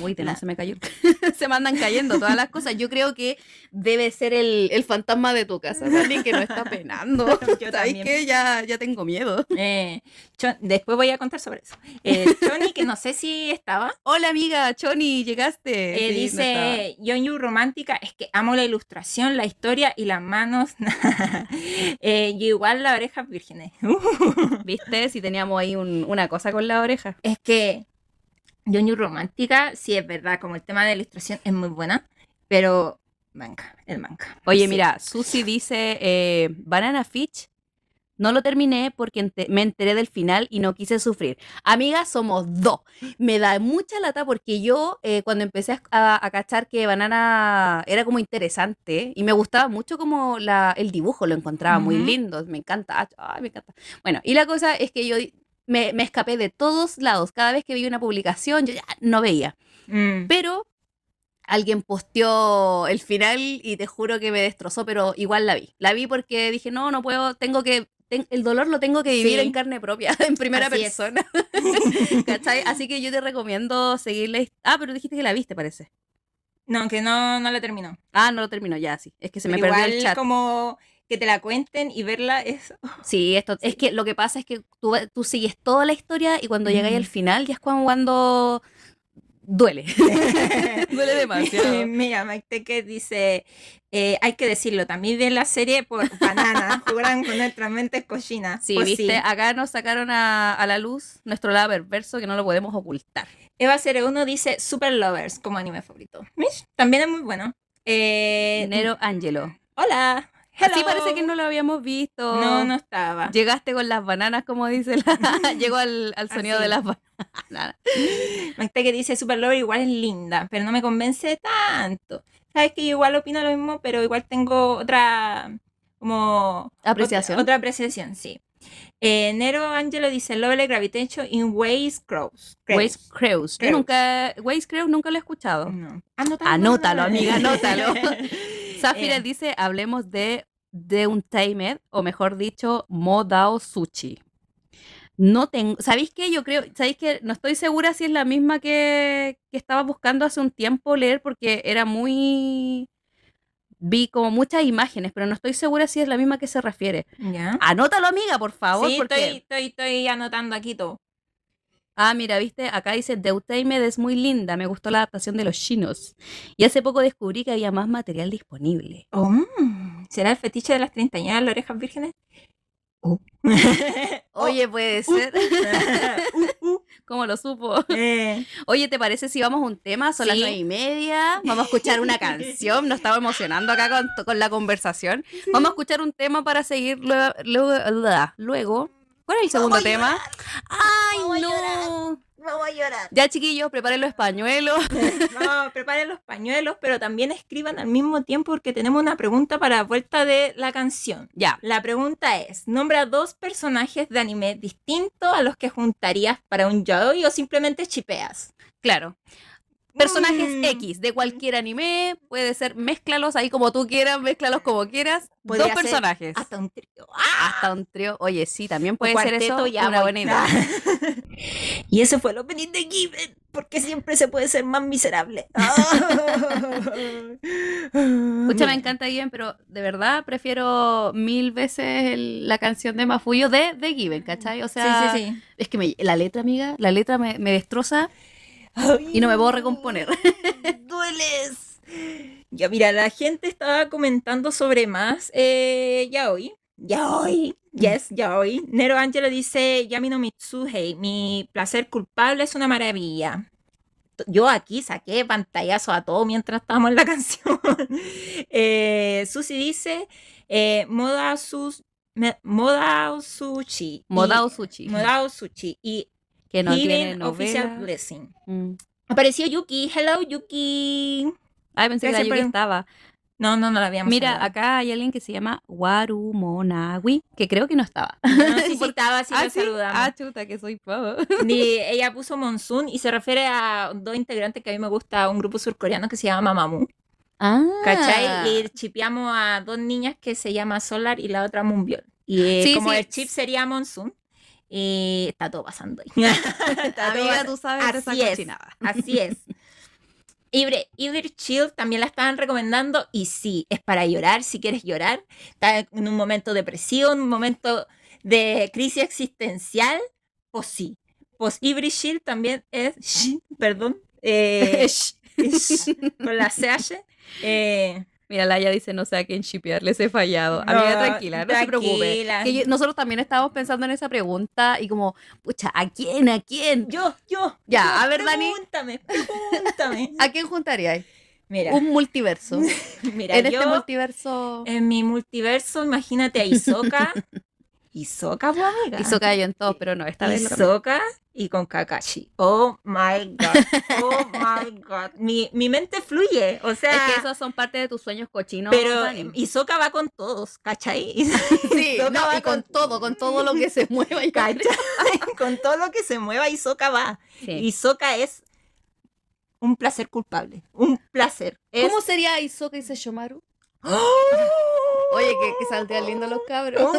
Speaker 4: Uy, te
Speaker 3: La-
Speaker 4: se me cayó. se me andan cayendo todas las cosas. Yo creo que debe ser el, el fantasma de tu casa, Dani, que no está penando.
Speaker 3: Yo
Speaker 4: ¿Sabes
Speaker 3: también.
Speaker 4: qué? Ya, ya tengo miedo.
Speaker 3: Eh, Chon- después voy a contar sobre eso. Eh, Choni, que no sé si estaba,
Speaker 4: Hola, amiga, Choni, llegaste.
Speaker 3: Eh,
Speaker 4: Sí, no
Speaker 3: dice Yonyu Romántica, es que amo la ilustración, la historia y las manos. Eh, y igual las orejas vírgenes.
Speaker 4: estaba. ¿Viste? Si teníamos ahí un- una cosa con la oreja.
Speaker 3: es que Yonyu Romántica, sí es verdad, como el tema de la ilustración es muy buena, pero manga, el manga.
Speaker 4: Oye,
Speaker 3: Sí.
Speaker 4: mira, Susi dice, eh, Banana Fish, no lo terminé porque ente- me enteré del final y no quise sufrir. Amiga, somos dos. Me da mucha lata porque yo eh, cuando empecé a, a- a cachar que Banana era como interesante y me gustaba mucho como la, el dibujo, lo encontraba muy lindo, me encanta, ay, me encanta. Bueno, y la cosa es que yo me, me escapé de todos lados. Cada vez que veía una publicación, yo ya no veía.
Speaker 3: Mm.
Speaker 4: Pero alguien posteó el final y te juro que me destrozó, pero igual la vi. La vi porque dije, no, no puedo, tengo que, el dolor lo tengo que vivir
Speaker 3: Sí.
Speaker 4: en carne propia, en primera
Speaker 3: Así
Speaker 4: persona. ¿Cachai? Así que yo te recomiendo seguirle. Ah, pero dijiste que la viste, parece.
Speaker 3: No, que no, no la terminó.
Speaker 4: Ah, no lo terminó ya, sí. Es que se me
Speaker 3: Pero
Speaker 4: perdió
Speaker 3: igual
Speaker 4: el chat.
Speaker 3: como que te la cuenten y verla es...
Speaker 4: Sí, esto, es que lo que pasa es que tú, tú sigues toda la historia y cuando llegáis al
Speaker 3: Mm.
Speaker 4: final ya es cuando, cuando duele. duele demasiado.
Speaker 3: Mira, Mike Tecker dice, eh, hay que decirlo, también vi la serie por banana, jugaron con nuestras mentes cochinas.
Speaker 4: Sí,
Speaker 3: Pues
Speaker 4: viste, acá nos sacaron a, a la luz nuestro lado perverso que no lo podemos ocultar.
Speaker 3: Eva 01 dice Super Lovers como anime favorito. Mish, También es muy bueno. Eh,
Speaker 4: Nero Angelo.
Speaker 3: Hola. Hello.
Speaker 4: Sí, parece que no lo habíamos visto.
Speaker 3: No, no estaba.
Speaker 4: Llegaste con las bananas, como dice la... Llegó al, al sonido
Speaker 3: Así.
Speaker 4: de las bananas.
Speaker 3: Mike Tecker dice Super Lover igual es linda, pero no me convence tanto. Sabes que yo igual opino lo mismo, pero igual tengo otra como
Speaker 4: Apreciación.
Speaker 3: Otra, otra apreciación, sí. Eh, Nero Angelo dice Lovely Gravitation in Ways Crows.
Speaker 4: Yo
Speaker 3: Crews.
Speaker 4: nunca... Waze Crews nunca lo he escuchado.
Speaker 3: No. Anótalo,
Speaker 4: Anótalo, amiga, anótalo. Zafira
Speaker 3: Eh.
Speaker 4: dice, hablemos de de un timer, o mejor dicho, Modao Sushi. No tengo, ¿sabéis qué? Yo creo, ¿sabéis que No estoy segura si es la misma que, que estaba buscando hace un tiempo leer porque era muy... Vi como muchas imágenes, pero no estoy segura si es la misma que se refiere. Anótalo, amiga, por favor.
Speaker 3: Sí,
Speaker 4: porque...
Speaker 3: estoy, estoy, estoy anotando aquí todo.
Speaker 4: Ah, mira, viste, acá dice Deutaimed es muy linda, me gustó la adaptación de los chinos. Y hace poco descubrí que había más material disponible.
Speaker 3: Oh, ¿Será el fetiche de las treintañeras de las orejas vírgenes? Oh.
Speaker 4: Oye, puede ser.
Speaker 3: Uh, uh,
Speaker 4: ¿Cómo lo supo?
Speaker 3: eh.
Speaker 4: Oye, ¿te parece si vamos a un tema? Son las nueve y media. Vamos a escuchar una canción. Nos estamos emocionando acá con, con la conversación. Vamos a escuchar un tema para seguir luego. Luego. luego. ¿Cuál es el segundo
Speaker 3: Vamos
Speaker 4: tema? ¡Ay,
Speaker 3: Vamos
Speaker 4: no!
Speaker 3: Vamos a llorar.
Speaker 4: Ya, chiquillos, preparen los pañuelos.
Speaker 3: No, preparen los pañuelos, pero también escriban al mismo tiempo porque tenemos una pregunta para vuelta de la canción.
Speaker 4: ya.
Speaker 3: La pregunta es, nombra dos personajes de anime distintos a los que juntarías para un yaoi o simplemente chipeas.
Speaker 4: Claro. Personajes
Speaker 3: Mm.
Speaker 4: X de cualquier anime, puede ser, mézclalos ahí como tú quieras, mézclalos como quieras. Dos personajes.
Speaker 3: Hasta un trío. ¡Ah!
Speaker 4: Hasta un trío. Oye, sí, también puede ser eso
Speaker 3: ya
Speaker 4: una buena idea.
Speaker 3: y ese fue el opening de Given, porque siempre se puede ser más miserable.
Speaker 4: Escucha, me encanta Given, pero de verdad prefiero mil veces el- la canción de Mafuyo de, de Given, ¿cachai? O sea,
Speaker 3: sí, sí, sí.
Speaker 4: es que me- la letra, amiga, la letra me, me destroza y no me puedo recomponer.
Speaker 3: Dueles. Ya, mira, la gente estaba comentando sobre más eh, ya hoy. Ya hoy. Yes, ya hoy. Nero Angelo dice, Yami no Mitsuhei, mi placer culpable es una maravilla. Yo aquí saqué pantallazo a todo mientras estábamos en la canción. eh, Susi dice, eh, Moda, sus, me- Moda Sushi.
Speaker 4: Modao Sushi,
Speaker 3: Modao Sushi. Y
Speaker 4: que no
Speaker 3: Healing
Speaker 4: tiene
Speaker 3: Official
Speaker 4: novela.
Speaker 3: Blessing.
Speaker 4: Mm.
Speaker 3: Apareció Yuki. Hello, Yuki.
Speaker 4: Ay, pensé que la
Speaker 3: Gracias
Speaker 4: Yuki estaba.
Speaker 3: No, no, no la habíamos
Speaker 4: Mira, acá hay alguien que se llama Warumonawi, que creo que no estaba.
Speaker 3: No, sí, sí estaba, sí
Speaker 4: ah, ¿sí?
Speaker 3: saludamos.
Speaker 4: Ah, chuta, que soy pavo.
Speaker 3: Y ella puso Monsoon y se refiere a dos integrantes que a mí me gusta, un grupo surcoreano que se llama Mamamoo,
Speaker 4: Ah.
Speaker 3: ¿cachai? Y chipeamos a dos niñas que se llama Solar y la otra Moonbyul. Y
Speaker 4: Sí,
Speaker 3: como el chip sería Monsoon, y está todo pasando ahí. Está todo
Speaker 4: Amiga, tú sabes esa
Speaker 3: Así es.
Speaker 4: cochinada.
Speaker 3: Así es. Ibre, Ibir Chill también la estaban recomendando y sí, es para llorar si quieres llorar. Está en un momento depresivo, en un momento de crisis existencial, pues sí. Pues Ibri Chill también es, perdón, eh, con la CH. Eh,
Speaker 4: Mira, Laia dice, no sé a quién shipear, les he fallado.
Speaker 3: No,
Speaker 4: Amiga, tranquila, no se preocupe. Que yo- nosotros también estábamos pensando en esa pregunta y como, pucha, ¿a quién? ¿A quién?
Speaker 3: yo, yo.
Speaker 4: Ya,
Speaker 3: yo,
Speaker 4: a ver, Dani.
Speaker 3: Pregúntame, pregúntame.
Speaker 4: ¿A quién juntarías?
Speaker 3: Mira,
Speaker 4: Un multiverso.
Speaker 3: mira,
Speaker 4: en
Speaker 3: yo,
Speaker 4: este multiverso.
Speaker 3: en mi multiverso, imagínate a Isoka. Isoka, pues amiga.
Speaker 4: Hizo callo en todos, pero no, esta vez.
Speaker 3: Hisoka y con Kakashi. Oh my god. Oh my god. Mi, mi mente fluye. O sea.
Speaker 4: Es que esos son parte de tus sueños cochinos.
Speaker 3: Pero
Speaker 4: Dani.
Speaker 3: Hisoka va con todos, ¿cachai?
Speaker 4: Sí, no,
Speaker 3: va
Speaker 4: y con todo, con todo lo que se mueva.
Speaker 3: con todo lo que se mueva, Hisoka va.
Speaker 4: Sí.
Speaker 3: Hisoka es un placer culpable. Un placer. Es-
Speaker 4: ¿Cómo sería Isoka y Sesshomaru?
Speaker 3: ¡Oh!
Speaker 4: Oye, que, que saldrían lindos los cabros.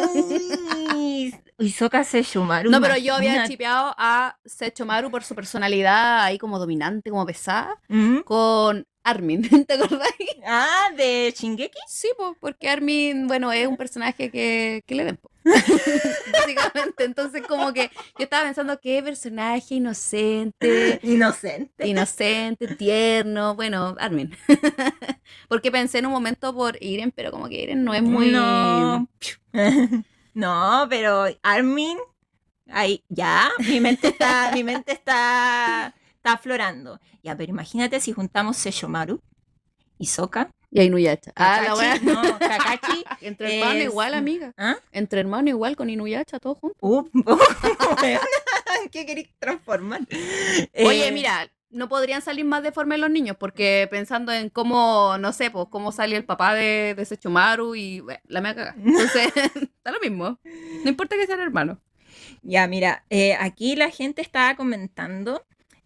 Speaker 3: Hisoka Sesshomaru.
Speaker 4: No, pero yo había chipeado a Sechomaru por su personalidad ahí como dominante, como pesada,
Speaker 3: ¿Mm?
Speaker 4: con Armin, ¿te acordás?
Speaker 3: Ah, de Shingeki.
Speaker 4: Sí, pues, porque Armin, bueno, es un personaje que, que le den, po. básicamente. Entonces, como que yo estaba pensando, qué personaje inocente,
Speaker 3: Inocente.
Speaker 4: inocente, tierno, bueno, Armin. porque pensé en un momento por Iren, pero como que Iren no es muy...
Speaker 3: No. No, pero Armin, ahí, ya, mi mente está, mi mente está, está aflorando. Ya, pero imagínate si juntamos Sesshomaru, Hisoka,
Speaker 4: Y Inuyasha. Ah, la wea.
Speaker 3: no, Kakashi,
Speaker 4: Entre hermano
Speaker 3: es-
Speaker 4: igual, amiga.
Speaker 3: ¿ah?
Speaker 4: Entre hermano igual con Inuyasha, todos juntos.
Speaker 3: Uh, ¿Qué querés transformar?
Speaker 4: Oye,
Speaker 3: Eh,
Speaker 4: mira, no podrían salir más deformes los niños, porque pensando en cómo, no sé, pues cómo salió el papá de, de Sechomaru y bueno, la me caga. Entonces, está lo mismo. No importa que sean hermanos.
Speaker 3: Ya, mira, eh, aquí la gente estaba comentando.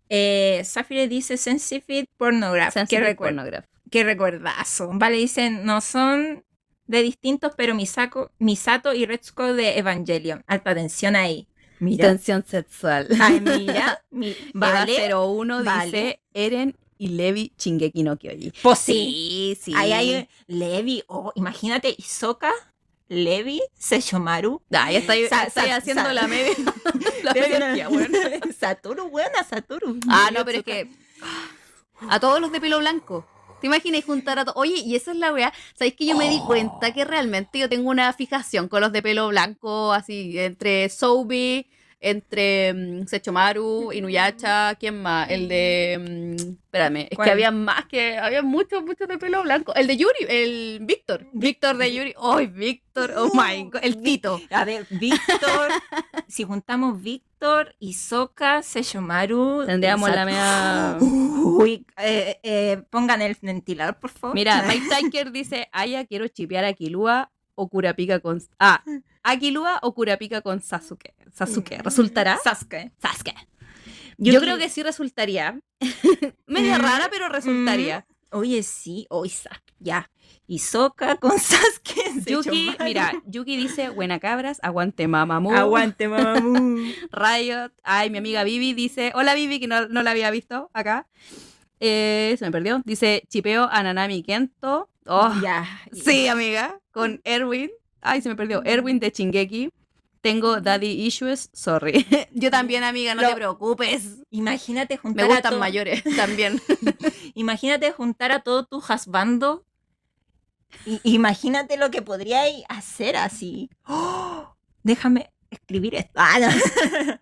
Speaker 3: Eh, Safire dice Sensitive Pornograph. Qué,
Speaker 4: Sensitive
Speaker 3: recuerdo,
Speaker 4: pornograph.
Speaker 3: qué recuerdazo. Vale, dicen, no son de distintos, pero Misako, Misato y Retsuko de Evangelion. Alta tensión ahí. Mira.
Speaker 4: Tensión sexual.
Speaker 3: Ay, mira. mi-
Speaker 4: Vale.
Speaker 3: vale.
Speaker 4: 01
Speaker 3: vale.
Speaker 4: dice Eren y Levi Shingeki no Kyoji.
Speaker 3: Pues sí.
Speaker 4: sí.
Speaker 3: Ahí hay Levi. Oh, imagínate, Hisoka, Levi, Sesshomaru.
Speaker 4: Ah, ya estoy,
Speaker 3: Sa-
Speaker 4: estoy
Speaker 3: sa-
Speaker 4: haciendo
Speaker 3: sa-
Speaker 4: la media. la media.
Speaker 3: Satoru, buena, Satoru.
Speaker 4: Ah, no, pero es que a todos los de pelo blanco. ¿Te imaginas juntar a todos? Oye, y esa es la weá. ¿Sabéis que yo me di cuenta que realmente yo tengo una fijación con los de pelo blanco, así, entre Sobi, entre mm, Sechomaru, Inuyasha, ¿quién más? El de. mm, espérame, es
Speaker 3: ¿Cuál?
Speaker 4: que había más que. Había muchos, muchos de pelo blanco. El de Yuri, el Víctor. Víctor de Yuri. ¡Ay, Víctor! ¡Oh my god! El Tito.
Speaker 3: A ver, Víctor, si juntamos Víctor, Hisoka, Sesshomaru.
Speaker 4: Tendríamos la media.
Speaker 3: Uy, eh, eh, pongan el ventilador, por favor.
Speaker 4: Mira, Mike Tiker dice, Aya, quiero chipear a Kilua o Kurapika con... Ah, a Kilua o Kurapika con Sasuke. Sasuke, ¿resultará?
Speaker 3: Sasuke.
Speaker 4: Sasuke.
Speaker 3: Yo
Speaker 4: creo que sí resultaría. Media
Speaker 3: Mm,
Speaker 4: rara, pero resultaría.
Speaker 3: Oye, sí, Sasuke, ya. Hisoka con Sasuke.
Speaker 4: Yuki, mira, Yuki dice, buena cabras, aguante mamamu.
Speaker 3: Aguante, mamu.
Speaker 4: Riot. Ay, mi amiga Vivi dice, hola Vivi, que no, no la había visto acá. Eh, se me perdió. Dice, chipeo a Nanami Kento. Oh,
Speaker 3: Ya.
Speaker 4: Sí, amiga, con Erwin. Ay, se me perdió. Erwin de Chingeki. Tengo daddy issues, sorry. Yo también, amiga, no
Speaker 3: Lo-
Speaker 4: te preocupes.
Speaker 3: Imagínate
Speaker 4: Me
Speaker 3: juntar a
Speaker 4: gustan
Speaker 3: to-
Speaker 4: mayores también.
Speaker 3: Imagínate juntar a todo tu husbando. Y, imagínate lo que podríais hacer así. ¡Oh! Déjame escribir esto. Ah, no.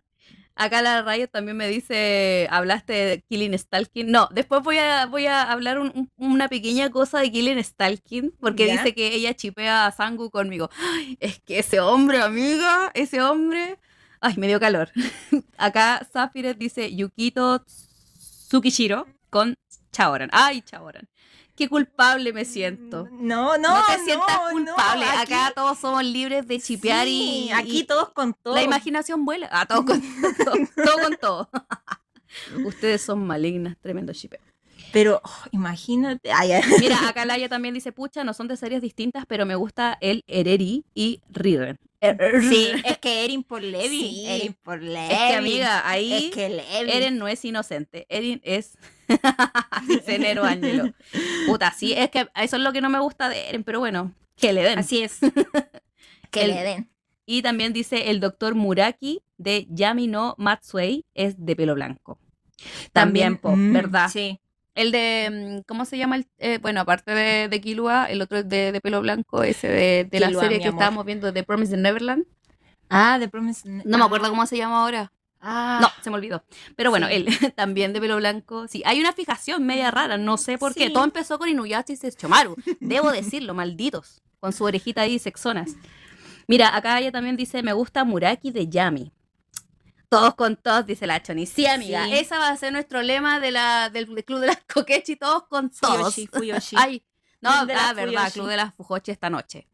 Speaker 4: Acá la Riot también me dice, hablaste de Killing Stalking. No, después voy a, voy a hablar un- un- una pequeña cosa de Killing Stalking, porque
Speaker 3: ¿Ya?
Speaker 4: dice que ella chipea a Sangu conmigo. Ay, es que ese hombre, amiga, ese hombre... Ay, me dio calor. Acá Zafires dice Yukito Tsukishiro con Chaoran. Ay, Chaoran. Qué culpable me siento.
Speaker 3: No, no,
Speaker 4: No, te sientas
Speaker 3: no,
Speaker 4: culpable.
Speaker 3: no, aquí-
Speaker 4: Acá todos somos libres de chipear
Speaker 3: Sí,
Speaker 4: y,
Speaker 3: aquí
Speaker 4: y-
Speaker 3: todos con todo.
Speaker 4: la imaginación vuela. Ah, todo con todo. todo con todo. Ustedes son malignas, tremendo chipeo.
Speaker 3: Pero oh, imagínate. Ay, ay.
Speaker 4: Mira, acá Laia también dice, pucha, no son de series distintas, pero me gusta el Ereri y Riven.
Speaker 3: Sí, es que Erin por Levi.
Speaker 4: Sí.
Speaker 3: Erin por Levi.
Speaker 4: Es que, amiga, ahí
Speaker 3: Es que Levi.
Speaker 4: Eren no es inocente. Eren es... dice Nero Ángelo. Puta, sí, es que eso es lo que no me gusta de Eren, pero bueno, que le den.
Speaker 3: Así es. que
Speaker 4: El-
Speaker 3: le den.
Speaker 4: Y también dice el doctor Muraki de Yami no Matsuei es de pelo blanco. También, po,
Speaker 3: mm,
Speaker 4: ¿verdad?
Speaker 3: Sí.
Speaker 4: El de, mm, ¿cómo se llama? El, eh, bueno, aparte de, de Kilua, el otro es de, de pelo blanco, ese de, de la serie que
Speaker 3: amor.
Speaker 4: estábamos viendo, de Promise the Neverland.
Speaker 3: Ah, The Promise.
Speaker 4: No me acuerdo cómo se llama ahora.
Speaker 3: Ah,
Speaker 4: No, se me olvidó. Pero bueno,
Speaker 3: Sí.
Speaker 4: él también de pelo blanco. Sí, hay una fijación media rara, no sé por qué. Todo empezó con Inuyasha y Sesshomaru. Debo decirlo, malditos. Con su orejita ahí sexonas. Mira, acá ella también dice, me gusta Muraki de Yami. Todos con todos, dice la Choni. Sí, amiga,
Speaker 3: Sí.
Speaker 4: esa va a ser nuestro lema de la, del, del club de las coquechi, todos con todos.
Speaker 3: Fuyoshi, Fuyoshi.
Speaker 4: Ay, no, ah,
Speaker 3: las
Speaker 4: verdad,
Speaker 3: Fuyoshi.
Speaker 4: club de las fujochi esta noche.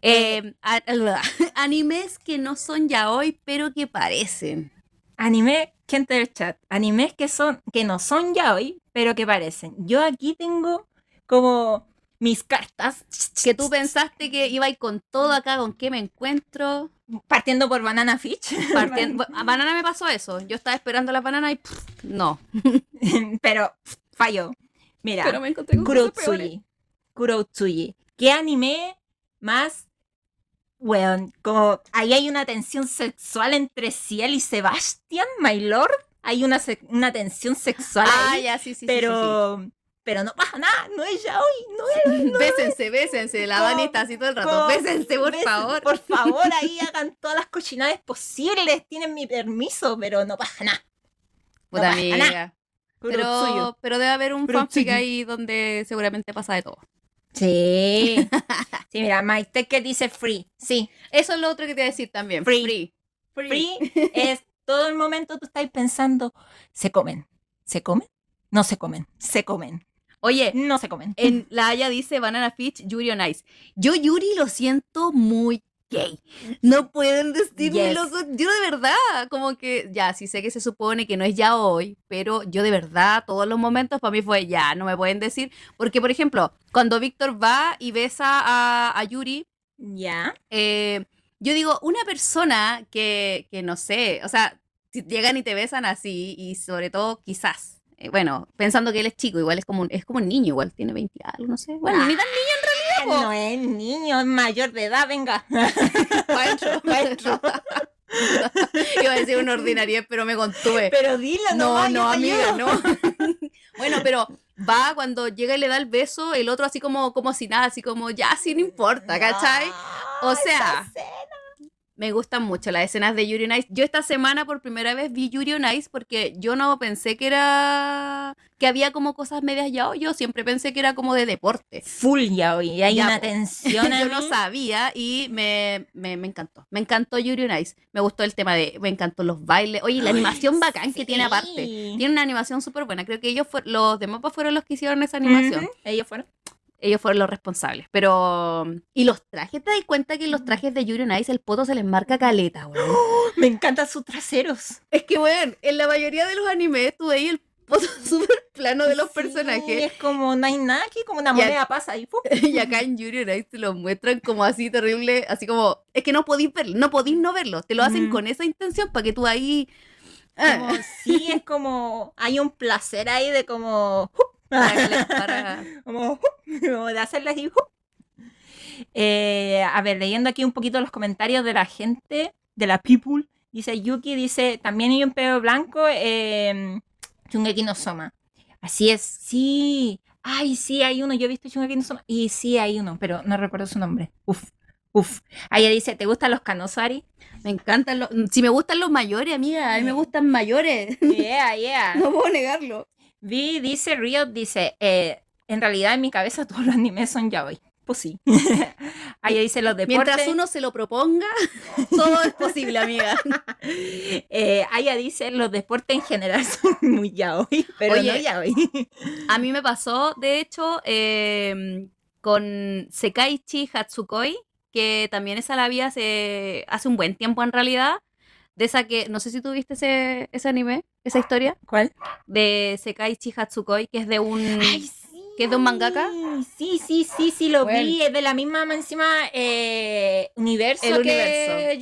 Speaker 4: Eh, a- animes que no son ya hoy, pero que parecen.
Speaker 3: Anime, gente del chat, animes que son, que no son ya hoy, pero que parecen. Yo aquí tengo como mis cartas.
Speaker 4: Que tú pensaste que iba a ir con todo acá, con qué me encuentro.
Speaker 3: Partiendo por Banana Fish.
Speaker 4: Partiendo, a Banana me pasó eso. Yo estaba esperando la banana y pff, no.
Speaker 3: pero falló. Mira,
Speaker 4: Pero me encontré con.
Speaker 3: Kuroutsuji. Kuroutsuji. ¿Qué anime más? Weón, como ahí hay una tensión sexual entre Ciel y Sebastian, my lord. Hay una, se- una tensión sexual
Speaker 4: Ah,
Speaker 3: ahí,
Speaker 4: ya, sí, sí. sí,
Speaker 3: pero, pero no pasa nada, no es ya hoy, no es.
Speaker 4: sí. Bésense, bésense. La Dani está así todo el rato. Bésense, por favor.
Speaker 3: Por favor, ahí hagan todas las cochinades posibles, tienen mi permiso, pero no pasa nada.
Speaker 4: Puta
Speaker 3: no pasa nada.
Speaker 4: Pero, pero debe haber un
Speaker 3: Kurotsuyu.
Speaker 4: fanfic ahí donde seguramente pasa de todo.
Speaker 3: Sí. sí, mira, Tech que dice free. Sí,
Speaker 4: Eso es lo otro que te iba a decir también.
Speaker 3: Free.
Speaker 4: Free.
Speaker 3: free es todo el momento tú estás pensando, ¿se comen? ¿Se comen? No se comen, se comen,
Speaker 4: Oye,
Speaker 3: no se comen.
Speaker 4: en la Haya dice Banana Fish, Yuri on Ice. Yo Yuri lo siento muy gay. No pueden decírmelo.
Speaker 3: Yes.
Speaker 4: Yo de verdad, como que, ya, sí sé que se supone que no es ya hoy, pero yo de verdad, todos los momentos para mí fue ya, no me pueden decir. Porque, por ejemplo, cuando Víctor va y besa a, a Yuri,
Speaker 3: Ya.
Speaker 4: eh, yo digo, una persona que, que no sé, o sea, si llegan y te besan así, y sobre todo quizás, bueno, pensando que él es chico, igual es como un, es como un niño, igual tiene 20 algo, no sé. Bueno, ni tan po.
Speaker 3: No es niño, es mayor de edad, venga.
Speaker 4: maestro, maestro. Iba a decir una ordinariedad, pero me contuve.
Speaker 3: Pero dilo,
Speaker 4: No,
Speaker 3: no,
Speaker 4: no, amiga, no. bueno, pero va cuando llega y le da el beso, el otro así como, como si nada, así como ya, sí, no importa, ¿cachai? O sea, Me gustan mucho las escenas de Yuri on Ice. Yo esta semana por primera vez vi Yuri on Ice porque yo no pensé que era que había como cosas medias ya. Yo siempre pensé que era como de deporte.
Speaker 3: full ya hoy. Y hay
Speaker 4: Ya,
Speaker 3: una tensión
Speaker 4: yo no sabía y me, me, me encantó. Me encantó Yuri on Ice. Me gustó el tema de, me encantó los bailes. Oye, la
Speaker 3: Ay,
Speaker 4: animación bacán que tiene aparte. Tiene una animación súper buena. Creo que ellos fueron, los de Mapa fueron los que hicieron esa animación.
Speaker 3: Ellos fueron.
Speaker 4: Ellos fueron los responsables. Pero. Y los trajes, ¿te das cuenta que en los trajes de Yuri on Ice el poto se les marca caleta, weón?
Speaker 3: Me encantan sus traseros.
Speaker 4: Es que, weón, en la mayoría de los animes tú veis el poto súper plano de los
Speaker 3: Sí,
Speaker 4: personajes.
Speaker 3: Es como, aquí, como una moneda pasa y ¡pum!
Speaker 4: Y acá en Yuri on Ice te lo muestran como así terrible, así como. Es que no podís verlo, no podís no verlo. Te lo hacen
Speaker 3: Ujú.
Speaker 4: con esa intención para que tú ahí. ah,
Speaker 3: Como, sí, es como, hay un placer ahí de como,
Speaker 4: para- para-
Speaker 3: como, como de hacerle así. Eh, a ver, leyendo aquí un poquito los comentarios de la gente, de la people, dice Yuki, dice, también hay un pelo blanco, eh, Shungeki no Soma. Así es, sí, ay, sí, hay uno, yo he visto Shungeki no Soma, y sí, hay uno, pero no recuerdo su nombre. Uf, uf. Ahí ella dice, ¿te gustan los Kanosari?
Speaker 4: Me encantan los. Si me gustan los mayores, amiga, a mí me gustan mayores.
Speaker 3: Yeah, yeah.
Speaker 4: No puedo negarlo.
Speaker 3: Vi, dice Riot, dice, eh, en realidad en mi cabeza todos los animes son yaoi. Pues sí. Ahí dice los deportes.
Speaker 4: Mientras uno se lo proponga, todo es posible, amiga.
Speaker 3: Eh, Aya dice, los deportes en general son muy yaoi, pero
Speaker 4: Oye.
Speaker 3: no yaoi.
Speaker 4: A mí me pasó, de hecho, eh, con Sekaichi Hatsukoi, que también esa la vi hace, hace un buen tiempo en realidad. De esa que, no sé si tuviste ese, ese anime, esa historia,
Speaker 3: ¿Cuál?
Speaker 4: de Sekaichi Hatsukoi, que es de un... ¿Que es de un mangaka?
Speaker 3: Sí, sí, sí, sí, lo
Speaker 4: Bueno.
Speaker 3: vi. Es de la misma, encima, eh, universo
Speaker 4: El
Speaker 3: que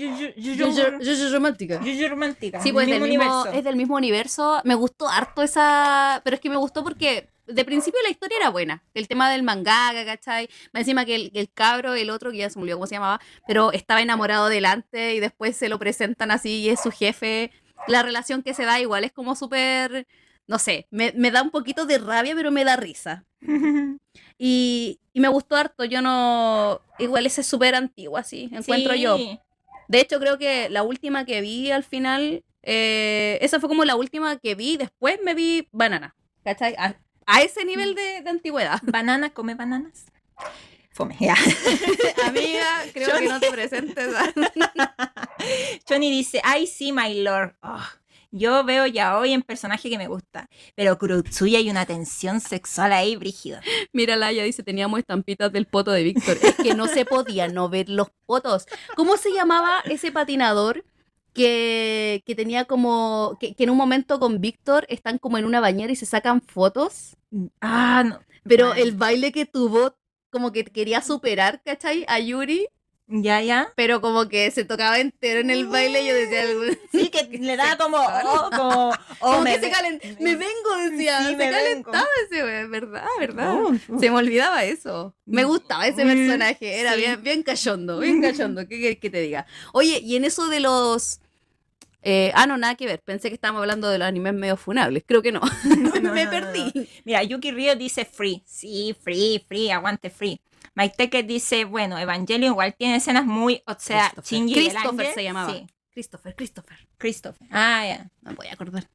Speaker 4: romántica.
Speaker 3: Yu Romántica.
Speaker 4: Sí, pues
Speaker 3: el
Speaker 4: del mismo, es del mismo universo. Me gustó harto esa. Pero es que me gustó porque de principio la historia era buena. El tema del mangaka, ¿cachai? Más Encima que el, el cabro, el otro, que ya se olvidó cómo se llamaba, pero estaba enamorado delante y después se lo presentan así y es su jefe. La relación que se da igual es como súper. No sé, me, me da un poquito de rabia, pero me da risa. Y, y me gustó harto. Yo no. Igual ese es súper antiguo, así, encuentro
Speaker 3: Sí.
Speaker 4: yo. De hecho, creo que la última que vi al final, eh, esa fue como la última que vi, después me vi Banana, ¿cachai? A, a ese nivel de, de antigüedad.
Speaker 3: ¿Banana? ¿Come bananas? Fome, ya.
Speaker 4: Amiga, creo que no te presentes.
Speaker 3: Johnny dice, ay sí, my lord. Oh, yo veo ya hoy en personaje que me gusta, pero Kurotsuya hay una tensión sexual ahí, brígida.
Speaker 4: Mira, Laia dice, teníamos estampitas del poto de Víctor. Es que no se podía no ver los potos. ¿Cómo se llamaba ese patinador que, que tenía como, que, que en un momento con Víctor están como en una bañera y se sacan fotos?
Speaker 3: Ah, no.
Speaker 4: Pero el baile que tuvo, como que quería superar, ¿cachai? A Yuri,
Speaker 3: Ya, ya.
Speaker 4: pero como que se tocaba entero en el baile. Yo decía, algo-
Speaker 3: Sí, que le da como, oh, como, oh,
Speaker 4: como
Speaker 3: me
Speaker 4: que se
Speaker 3: ve-
Speaker 4: calen- me vengo, decía,
Speaker 3: Sí,
Speaker 4: se
Speaker 3: me vengo.
Speaker 4: calentaba ese ¿verdad? ¿Verdad?
Speaker 3: Oh,
Speaker 4: Se me olvidaba eso. Me gustaba ese
Speaker 3: Mm,
Speaker 4: personaje. Era
Speaker 3: sí.
Speaker 4: bien, bien cachondo, bien cachondo. ¿Qué querés que te diga? Oye, y en eso de los. Eh, ah, no, nada que ver. Pensé que estábamos hablando de los animes medio funables. Creo que no.
Speaker 3: no,
Speaker 4: me
Speaker 3: no,
Speaker 4: perdí.
Speaker 3: Mira, Yuki Río dice free. Sí, free, free, aguante free. Mike Tecker dice, bueno, Evangelion igual tiene escenas muy, o sea,
Speaker 4: Christopher.
Speaker 3: Shinji
Speaker 4: Christopher se llamaba.
Speaker 3: Sí,
Speaker 4: Christopher, Christopher.
Speaker 3: Christopher. Ah, ya.
Speaker 4: No me voy a acordar.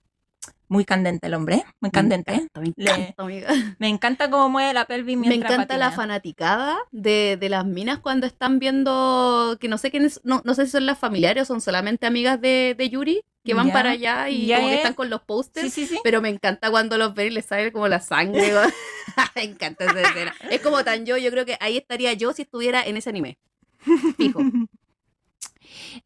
Speaker 3: Muy candente el hombre, muy candente.
Speaker 4: Me encanta.
Speaker 3: Me encanta cómo mueve la pelvis
Speaker 4: Me
Speaker 3: mientras
Speaker 4: encanta la fanaticada de, de las minas cuando están viendo, que no sé quiénes, no, no sé si son las familiares o son solamente amigas de, de Yuri, que van para allá y como que están con los posters.
Speaker 3: Sí, sí, sí.
Speaker 4: Pero me encanta cuando los ven y les sale como la sangre. me encanta esa escena. Es como tan yo, yo creo que ahí estaría yo si estuviera en ese anime. Fijo.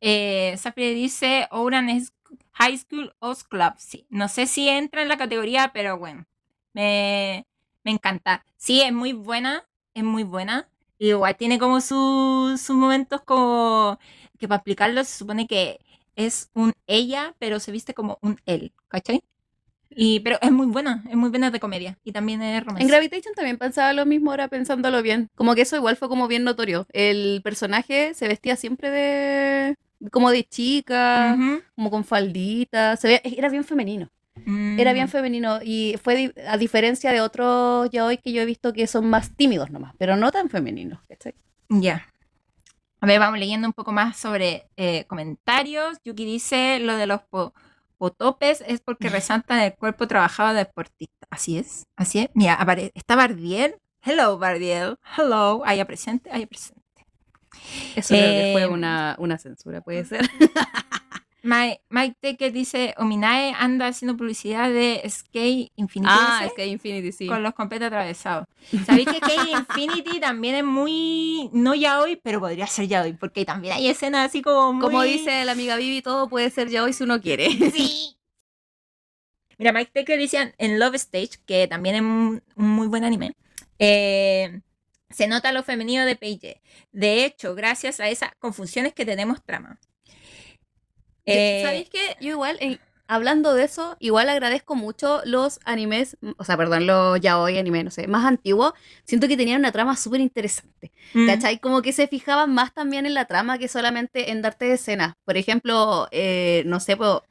Speaker 3: Eh, Safri dice Ouran es High School Oz Club. Sí, no sé si entra en la categoría, pero bueno, me, me encanta. Sí, es muy buena, es muy buena. Igual tiene como su- sus momentos como que para explicarlo se supone que es un ella, pero se viste como un él, ¿cachai? Y, pero es muy buena, es muy buena de comedia y también es romance.
Speaker 4: En Gravitation también pensaba lo mismo ahora pensándolo bien. Como que eso igual fue como bien notorio. El personaje se vestía siempre de como de chica, como con faldita, se veía, era bien femenino. Era bien
Speaker 3: Mm.
Speaker 4: femenino y fue a diferencia de otros ya hoy que yo he visto que son más tímidos nomás, pero no tan femeninos.
Speaker 3: Ya. A ver, vamos leyendo un poco más sobre eh, comentarios. Yuki dice, lo de los po- potopes es porque resaltan el cuerpo trabajado de deportista. Así es, así es. Mira, está Bardiel. Hello, Bardiel. Hello. Ahí presente, ahí presente.
Speaker 4: Eso creo que fue una, una censura, puede ser.
Speaker 3: Mike, Mike Tecker dice, Ominae anda haciendo publicidad de Skate Infinity
Speaker 4: ah,
Speaker 3: dice,
Speaker 4: que Infinity sí.
Speaker 3: con los completos atravesados. ¿Sabéis que Skate Infinity también es muy, no ya hoy, pero podría ser ya hoy, porque también hay escenas así como muy...
Speaker 4: Como dice la amiga Vivi, todo puede ser ya hoy si uno quiere.
Speaker 3: Sí. Mira, Mike Taker decía en Love Stage, que también es un, un muy buen anime, eh, se nota lo femenino de Paige. De hecho, gracias a esas confusiones que tenemos trama. Eh,
Speaker 4: ¿Sabéis qué? Yo igual, eh, hablando de eso, igual agradezco mucho los animes, o sea, perdón, los ya hoy anime, no sé, más antiguos. Siento que tenían una trama súper interesante.
Speaker 3: mm,
Speaker 4: ¿Cachai? Como que se fijaban más también en la trama que solamente en darte escenas. Por ejemplo, eh, no sé, po,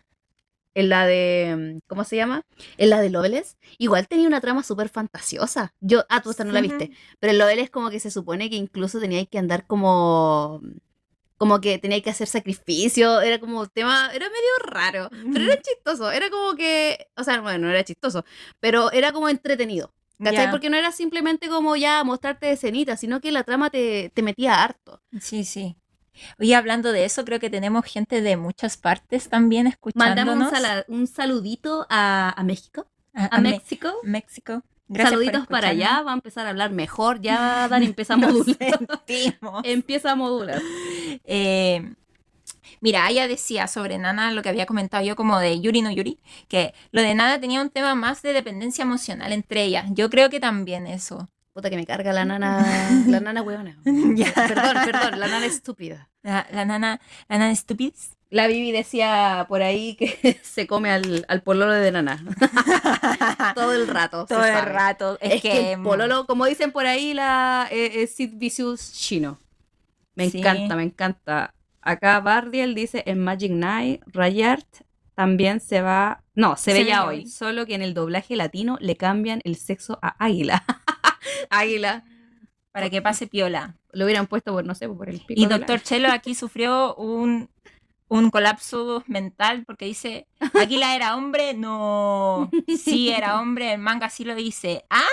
Speaker 4: en la de. ¿Cómo se llama? En la de Loveless, igual tenía una trama súper fantasiosa. Yo, ah, tú esta no la viste. Pero en Loveless, como que se supone que incluso teníais que andar como. Como que teníais que hacer sacrificio. Era como tema. Era medio raro. Pero era chistoso. Era como que. O sea, bueno, no era chistoso. Pero era como entretenido. ¿Cachai? Porque no era simplemente como ya mostrarte escenitas, sino que la trama te, te metía harto.
Speaker 3: Sí, sí. Oye, hablando de eso, creo que tenemos gente de muchas partes también escuchándonos.
Speaker 4: Mandamos un, saludito a, a México,
Speaker 3: a,
Speaker 4: a
Speaker 3: a Me-
Speaker 4: México.
Speaker 3: México. Gracias
Speaker 4: Saluditos para allá, va a empezar a hablar mejor. Ya, Dani, empieza a modular. empieza a modular.
Speaker 3: Eh, mira, ella decía sobre Nana lo que había comentado yo como de Yuri no Yuri, que lo de Nana tenía un tema más de dependencia emocional entre ellas. Yo creo que también eso.
Speaker 4: Puta que me carga la nana, la nana huevona.
Speaker 3: Ya.
Speaker 4: Perdón, perdón, la nana estúpida.
Speaker 3: La, la nana, la nana estúpidas.
Speaker 4: La Bibi decía por ahí que se come al, al pololo de nana. Todo el rato.
Speaker 3: Todo el rato.
Speaker 4: Es,
Speaker 3: Es,
Speaker 4: que, el pololo, como dicen por ahí, la eh, es Sid Vicious chino. Me
Speaker 3: Sí.
Speaker 4: encanta, me encanta. Acá Bardiel dice en Magic Night, Rayard también se va. No, se,
Speaker 3: Se
Speaker 4: ve ya
Speaker 3: ya
Speaker 4: hoy.
Speaker 3: hoy.
Speaker 4: Solo que en el doblaje latino le cambian el sexo a Águila. Águila.
Speaker 3: para que pase piola.
Speaker 4: Lo hubieran puesto por, no sé, por el pico.
Speaker 3: Y Doctor Chelo aquí sufrió un, un colapso mental porque dice, Aquila era hombre, no, sí era hombre, el manga sí lo dice, ah,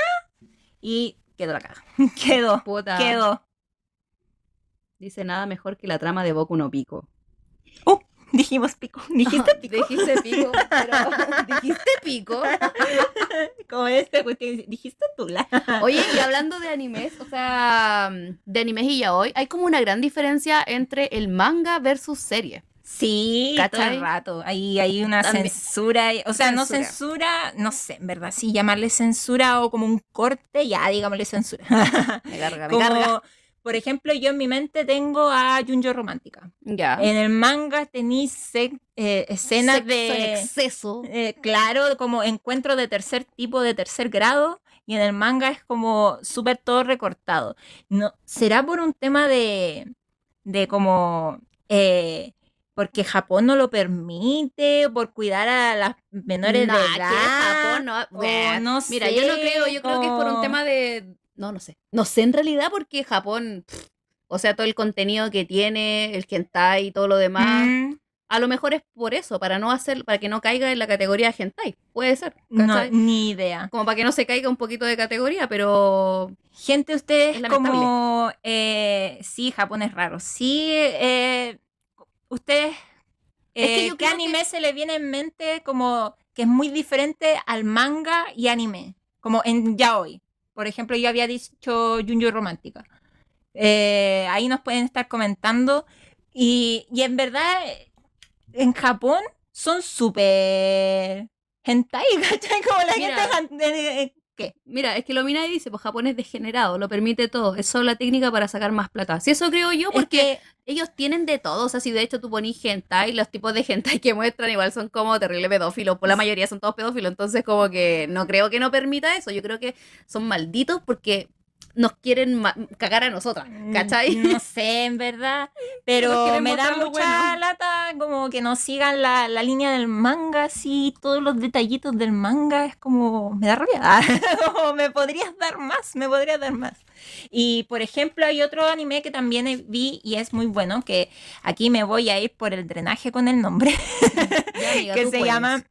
Speaker 3: y quedó la caga, quedó,
Speaker 4: Puta.
Speaker 3: quedó.
Speaker 4: Dice nada mejor que la trama de Boku no Pico.
Speaker 3: Oh, dijimos pico. ¿Dijiste pico?
Speaker 4: Dijiste pico, pero dijiste pico.
Speaker 3: Como este, cuestión, dijiste tula.
Speaker 4: Oye, y hablando de animes, o sea, de animes y yaoi, hay como una gran diferencia entre el manga versus serie.
Speaker 3: Sí, todo
Speaker 4: ¿Cachai?
Speaker 3: el rato. Ahí hay una
Speaker 4: También.
Speaker 3: censura. O sea, no
Speaker 4: Censura.
Speaker 3: no sé, en verdad, sí, llamarle censura o como un corte, ya, digámosle censura.
Speaker 4: Me carga, me carga.
Speaker 3: Por ejemplo, yo en mi mente tengo a Junjo Romántica.
Speaker 4: Ya.
Speaker 3: En el manga tenéis eh, escenas
Speaker 4: Sexo en
Speaker 3: de...
Speaker 4: exceso.
Speaker 3: eh, claro, como encuentro de tercer tipo, de tercer grado, y en el manga es como súper todo recortado. No, ¿Será por un tema de, de como... eh, porque Japón no lo permite, por cuidar a las menores
Speaker 4: Nah,
Speaker 3: de
Speaker 4: que
Speaker 3: edad.
Speaker 4: Japón no- Bueno,
Speaker 3: no
Speaker 4: Mira,
Speaker 3: sé,
Speaker 4: yo no creo, yo creo que es por un tema de. No, no sé. No sé en realidad porque Japón. pff, o sea, todo el contenido que tiene, el hentai y todo lo demás.
Speaker 3: Mm,
Speaker 4: A lo mejor es por eso, para no hacer, para que no caiga en la categoría de hentai. Puede ser.
Speaker 3: no,
Speaker 4: ¿cachai?
Speaker 3: ni idea.
Speaker 4: Como para que no se caiga un poquito de categoría, pero.
Speaker 3: Gente, ustedes como... eh, sí, Japón es raro. Sí, eh, ustedes...
Speaker 4: Es que
Speaker 3: eh,
Speaker 4: yo
Speaker 3: ¿Qué
Speaker 4: que-
Speaker 3: anime se le viene en mente como que es muy diferente al manga y anime? Como en yaoi. Por ejemplo, yo había dicho Junjo Romántica. Eh, ahí nos pueden estar comentando. Y, y en verdad, eh, en Japón son súper hentai, ¿cachai? Como la
Speaker 4: Mira.
Speaker 3: gente...
Speaker 4: Mira, es que lo mira y dice, pues Japón es degenerado, lo permite todo. Es solo la técnica para sacar más plata. Si eso creo yo,
Speaker 3: Es
Speaker 4: porque
Speaker 3: que
Speaker 4: ellos tienen de todo. O sea, si de hecho tú ponís hentai, los tipos de hentai que muestran igual son como terrible pedófilos. Por la mayoría son todos pedófilos. Entonces, como que no creo que no permita eso. Yo creo que son malditos porque nos quieren cagar a nosotras. ¿Cachai?
Speaker 3: Mm, No sé, en verdad.
Speaker 4: Nos
Speaker 3: Pero me da mucha
Speaker 4: bueno.
Speaker 3: lata como que no sigan la, la línea del manga, así, todos los detallitos del manga. Es como, me da rabia. Como, me podrías dar más, me podrías dar más. Y por ejemplo, hay otro anime que también vi y es muy bueno, que aquí me voy a ir por el drenaje con el nombre,
Speaker 4: Ya, amiga,
Speaker 3: que se
Speaker 4: puedes.
Speaker 3: llama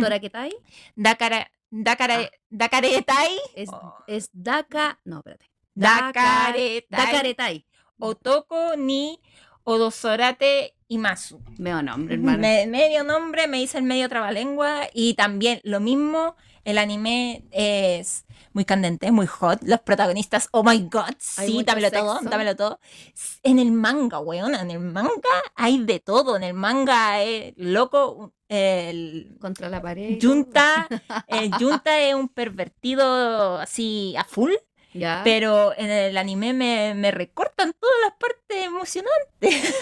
Speaker 4: Doraketai
Speaker 3: Dakara, Dakara,
Speaker 4: Ah.
Speaker 3: Dakaretai.
Speaker 4: es,
Speaker 3: Oh.
Speaker 4: es Daka. No, espérate.
Speaker 3: Dakaretai.
Speaker 4: Dakaretai.
Speaker 3: Otoko ni Odosorate Imasu.
Speaker 4: Veo nombre, hermano.
Speaker 3: Me- medio nombre, me hice el medio trabalengua y también lo mismo, el anime es muy candente, muy hot. Los protagonistas, oh my god,
Speaker 4: Hay
Speaker 3: sí, dámelo todo, dámelo todo. En el manga, weón, en el manga hay de todo. En el manga es loco, el
Speaker 4: Contra la pared.
Speaker 3: Junta, el Junta es un pervertido así a full.
Speaker 4: Ya.
Speaker 3: Pero en el anime me, me recortan todas las partes emocionantes.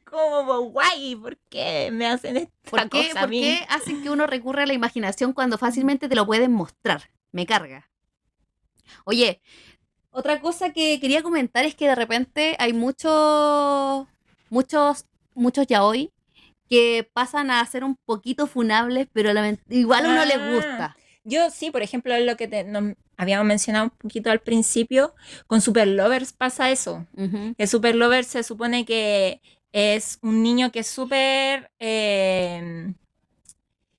Speaker 3: como, guay, ¿por qué me hacen esta
Speaker 4: ¿Por qué,
Speaker 3: cosa a
Speaker 4: por
Speaker 3: mí?
Speaker 4: qué hacen que uno recurra a la imaginación cuando fácilmente te lo pueden mostrar? Me carga. Oye, otra cosa que quería comentar es que de repente hay muchos, muchos, muchos yaoi que pasan a ser un poquito funables, pero igual a uno le
Speaker 3: Ah.
Speaker 4: gusta.
Speaker 3: Yo sí, por ejemplo, lo que te- nos habíamos mencionado un poquito al principio, con Super Lovers pasa eso.
Speaker 4: Ujú.
Speaker 3: Que Super Lovers se supone que es un niño que es súper eh,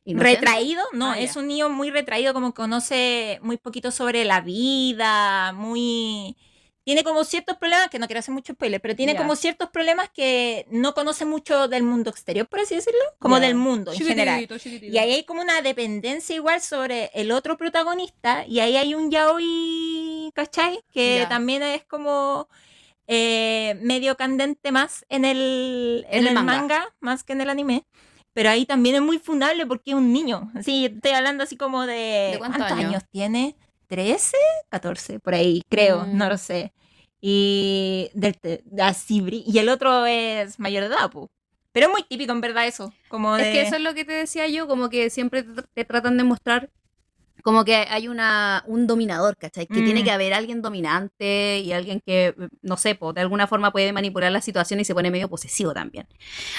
Speaker 4: Inocente.
Speaker 3: retraído, no,
Speaker 4: Ah,
Speaker 3: es un niño muy retraído, como conoce muy poquito sobre la vida, muy... Tiene como ciertos problemas, que no quiero hacer mucho spoiler, pero tiene como ciertos problemas que no conoce mucho del mundo exterior, por así decirlo, como del mundo en general.
Speaker 4: Chiquitito.
Speaker 3: Y ahí hay como una dependencia igual sobre el otro protagonista, y ahí hay un yaoi, ¿cachai? Que también es como eh, medio candente más en el,
Speaker 4: En
Speaker 3: en
Speaker 4: el
Speaker 3: el
Speaker 4: manga.
Speaker 3: manga. más que en el anime. Pero ahí también es muy fundable porque es un niño. Así, estoy hablando así como de...
Speaker 4: ¿De cuántos
Speaker 3: ¿Cuántos
Speaker 4: años?
Speaker 3: años tiene? ¿13? 14, por ahí, creo,
Speaker 4: Mm.
Speaker 3: no lo sé. Y, del, así, y el otro es mayor de edad. Pero es muy típico en verdad eso. Como
Speaker 4: Es
Speaker 3: de...
Speaker 4: que eso es lo que te decía yo, como que siempre te, te tratan de mostrar como que hay una, un dominador, ¿cachai? Que
Speaker 3: Mm.
Speaker 4: tiene que haber alguien dominante y alguien que, no sé, po, de alguna forma puede manipular la situación y se pone medio posesivo también.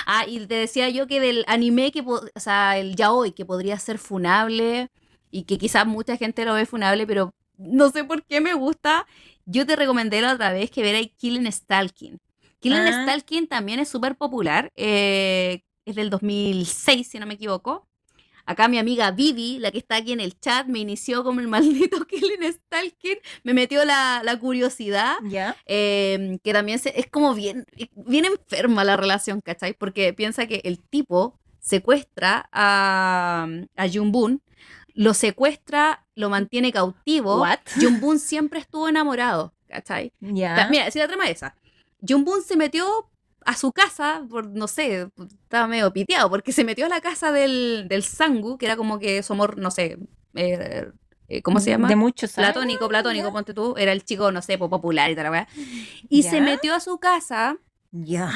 Speaker 4: Ah, y te decía yo que del anime, que o sea, el yaoi, que podría ser funable y que quizás mucha gente lo ve funable, pero no sé por qué me gusta. Yo te recomendé la otra vez que vierais Killing Stalking. Killing
Speaker 3: Ah.
Speaker 4: Stalking también es súper popular. eh, es del 2006, si no me equivoco. Acá mi amiga Vivi, la que está aquí en el chat, me inició como el maldito Killing Stalker, me metió la, la curiosidad,
Speaker 3: ¿Ya?
Speaker 4: eh, que también se- es como bien, bien enferma la relación, ¿cachai? Porque piensa que el tipo secuestra a, a Jun-Bun, lo secuestra, lo mantiene cautivo.
Speaker 3: What?
Speaker 4: Jun-Bun siempre estuvo enamorado, ¿cachai? Mira, si la trama es esa. Jun-Bun se metió a su casa, por, no sé, estaba medio piteado, porque se metió a la casa del, del Sangu, que era como que su amor, no sé, eh, eh, ¿cómo se llama?
Speaker 3: De muchos años.
Speaker 4: Platónico, platónico, ponte tú, era el chico, no sé, po- popular y tal, la weá. Y se metió a su casa
Speaker 3: ¿Ya?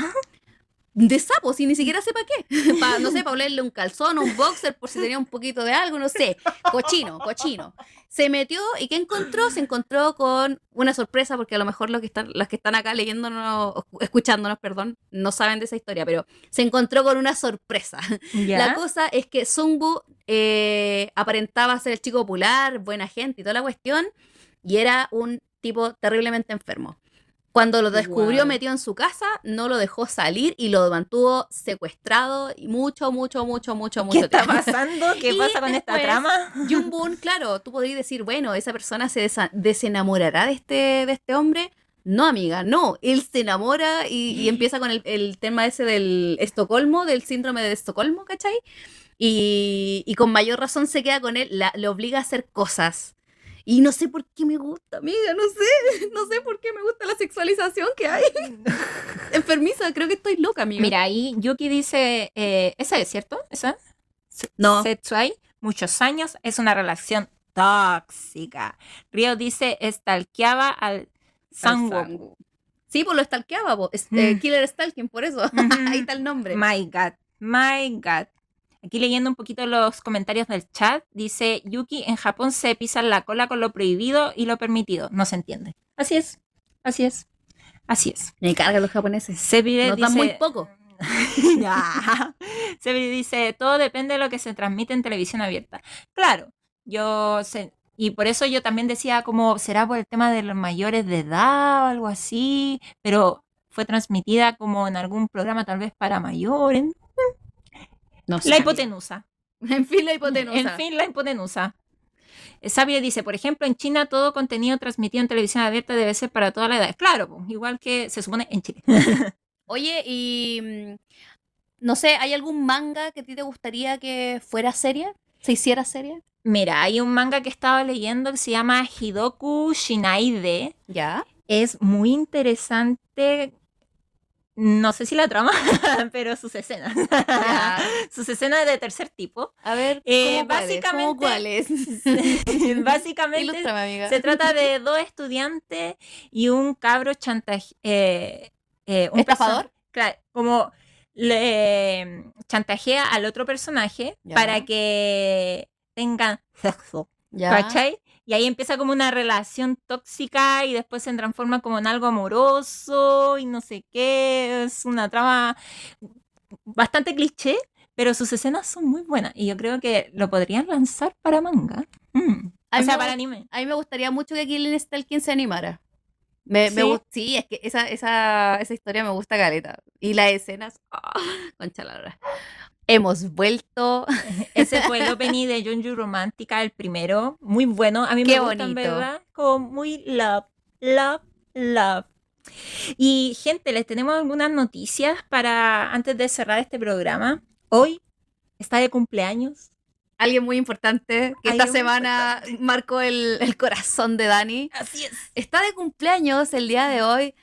Speaker 4: De sapo, sin ni siquiera sepa qué. Pa- no sé, para olerle un calzón, un boxer, por si tenía un poquito de algo, no sé. Cochino, cochino. Se metió y ¿qué encontró? Se encontró con una sorpresa, porque a lo mejor los que están, las que están acá leyéndonos, o escuchándonos, perdón, no saben de esa historia, pero se encontró con una sorpresa.
Speaker 3: ¿Ya?
Speaker 4: La cosa es que Sungu eh, aparentaba ser el chico popular, buena gente y toda la cuestión, y era un tipo terriblemente enfermo. Cuando lo descubrió
Speaker 3: Guau.
Speaker 4: metido en su casa, no lo dejó salir y lo mantuvo secuestrado y mucho, mucho, mucho, mucho,
Speaker 3: ¿Qué
Speaker 4: mucho
Speaker 3: está
Speaker 4: tiempo.
Speaker 3: pasando? ¿Qué
Speaker 4: Y
Speaker 3: pasa con esta trama?
Speaker 4: Jun Boon, claro, tú podrías decir, bueno, esa persona se desenamorará de este, de este hombre. No, amiga, no. Él se enamora y, y empieza con el, el tema ese del Estocolmo, del síndrome de Estocolmo, ¿cachai? Y, y con mayor razón se queda con él, la- le obliga a hacer cosas. Y no sé por qué me gusta, amiga, no sé. No sé por qué me gusta la sexualización que hay. Enfermiza, creo que estoy loca, amiga.
Speaker 3: Mira, ahí Yuki dice, eh, ¿esa es cierto? ¿Esa? Se-
Speaker 4: No.
Speaker 3: Setsuai, muchos años, es una relación tóxica. Ryo dice, estalqueaba al.
Speaker 4: Sangu. Sí, pues lo stalkeaba, po. Es- eh,
Speaker 3: Mm.
Speaker 4: Killer Stalking, por eso.
Speaker 3: Ujú.
Speaker 4: Ahí está el nombre.
Speaker 3: My God, my God. Aquí leyendo un poquito los comentarios del chat, dice Yuki, en Japón se pisan la cola con lo prohibido y lo permitido. No se entiende. Así es, así es, así es.
Speaker 4: Me cargan los japoneses.
Speaker 3: Sebire
Speaker 4: Nos
Speaker 3: dice...
Speaker 4: dan muy poco.
Speaker 3: Sebire dice, todo depende de lo que se transmite en televisión abierta. Claro, yo sé, y por eso yo también decía como, será por el tema de los mayores de edad o algo así, pero fue transmitida como en algún programa tal vez para mayores.
Speaker 4: No
Speaker 3: La hipotenusa.
Speaker 4: En fin, la hipotenusa.
Speaker 3: En fin, la hipotenusa. Sabia dice, por ejemplo, en China todo contenido transmitido en televisión abierta debe ser para toda la edad. Claro, igual que se supone en Chile.
Speaker 4: Oye, y mm, no sé, ¿hay algún manga que a ti te gustaría que fuera serie? ¿Se hiciera serie?
Speaker 3: Mira, hay un manga que estaba leyendo que se llama Hidoku Shinaide.
Speaker 4: Ya.
Speaker 3: Es muy interesante. No sé si la trama, pero sus escenas. Sus escenas de tercer tipo.
Speaker 4: A ver,
Speaker 3: Eh,
Speaker 4: ¿cómo cuáles?
Speaker 3: básicamente-
Speaker 4: ¿Cómo cuáles?
Speaker 3: Básicamente se trata de dos estudiantes y un cabro chantaje. Eh, eh, un
Speaker 4: ¿Estafador?
Speaker 3: Claro, como le eh, chantajea al otro personaje para que tengan sexo.
Speaker 4: Ya.
Speaker 3: ¿Cachai? Y ahí empieza como una relación tóxica y después se transforma como en algo amoroso y no sé qué. Es una trama bastante cliché, pero sus escenas son muy buenas y yo creo que lo podrían lanzar para manga. Mm. O sea,
Speaker 4: me
Speaker 3: para anime.
Speaker 4: A mí me gustaría mucho que Killing Stalking se animara. Me, me
Speaker 3: ¿Sí?
Speaker 4: gust- sí, es que esa, esa, esa historia me gusta caleta. Y las escenas, ah, concha la hora. Hemos vuelto.
Speaker 3: Ese fue el opening de Junju Romántica, el primero. Muy bueno. A mí
Speaker 4: Qué
Speaker 3: me
Speaker 4: bonito.
Speaker 3: verdad. Como muy love, love, love. Y, gente, les tenemos algunas noticias para antes de cerrar este programa. Hoy está de cumpleaños.
Speaker 4: Alguien muy importante que esta semana marcó el, el corazón de Dani.
Speaker 3: Así es.
Speaker 4: Está de cumpleaños el día de hoy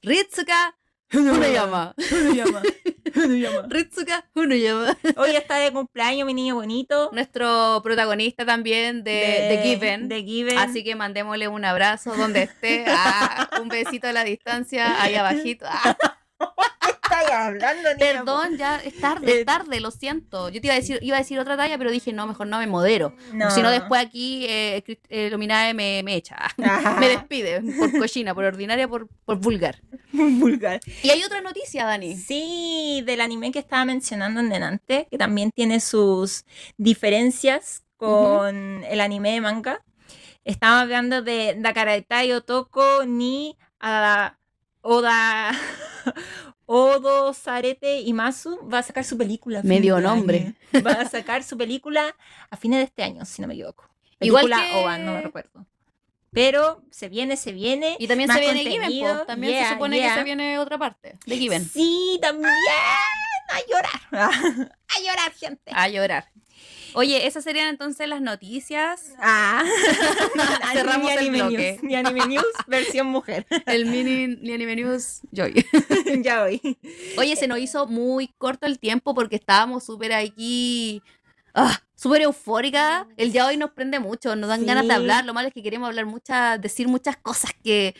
Speaker 4: Ritsuka Hunuyama. Ritsuka Hunuyama.
Speaker 3: Hoy está de cumpleaños mi niño bonito.
Speaker 4: Nuestro protagonista también de, de Given.
Speaker 3: De Given.
Speaker 4: Así que mandémosle un abrazo donde esté. Ah, un besito a la distancia, ahí abajito. Ah,
Speaker 3: Hablando, niña?
Speaker 4: perdón, ya es tarde,
Speaker 3: Eh,
Speaker 4: es tarde, lo siento. Yo te iba a decir, iba a decir otra talla, pero dije, no, mejor no me modero.
Speaker 3: No.
Speaker 4: Si no, después aquí eh, eh, Luminae me, me echa. me despide por cochina, por ordinaria, por, por vulgar.
Speaker 3: Vulgar.
Speaker 4: Y hay otra noticia, Dani.
Speaker 3: Sí, del anime que estaba mencionando en delante, que también tiene sus diferencias con el anime de manga. Estaba hablando de Dakaratai Otoko ni a Oda Odo Sarete Imazu va a sacar su película.
Speaker 4: Medio nombre.
Speaker 3: año. Va a sacar su película a fines de este año, si no me equivoco.
Speaker 4: Igual
Speaker 3: Película
Speaker 4: que-
Speaker 3: OVA, no me recuerdo. Pero se viene, se viene.
Speaker 4: Y también
Speaker 3: Más
Speaker 4: se viene Given, po. También
Speaker 3: yeah,
Speaker 4: se supone
Speaker 3: yeah.
Speaker 4: que se viene otra parte de Given.
Speaker 3: Sí, también. A llorar. A llorar, gente.
Speaker 4: A llorar. Oye, esas serían entonces las noticias.
Speaker 3: Ah.
Speaker 4: Cerramos el
Speaker 3: anime
Speaker 4: bloque.
Speaker 3: News, ni anime news, versión mujer.
Speaker 4: El mini ni anime news Joy.
Speaker 3: ya voy.
Speaker 4: Oye, se nos hizo muy corto el tiempo porque estábamos súper aquí. ah, súper eufórica. El día de hoy nos prende mucho, nos dan
Speaker 3: Sí.
Speaker 4: ganas de hablar. Lo malo es que queremos hablar muchas, decir muchas cosas que,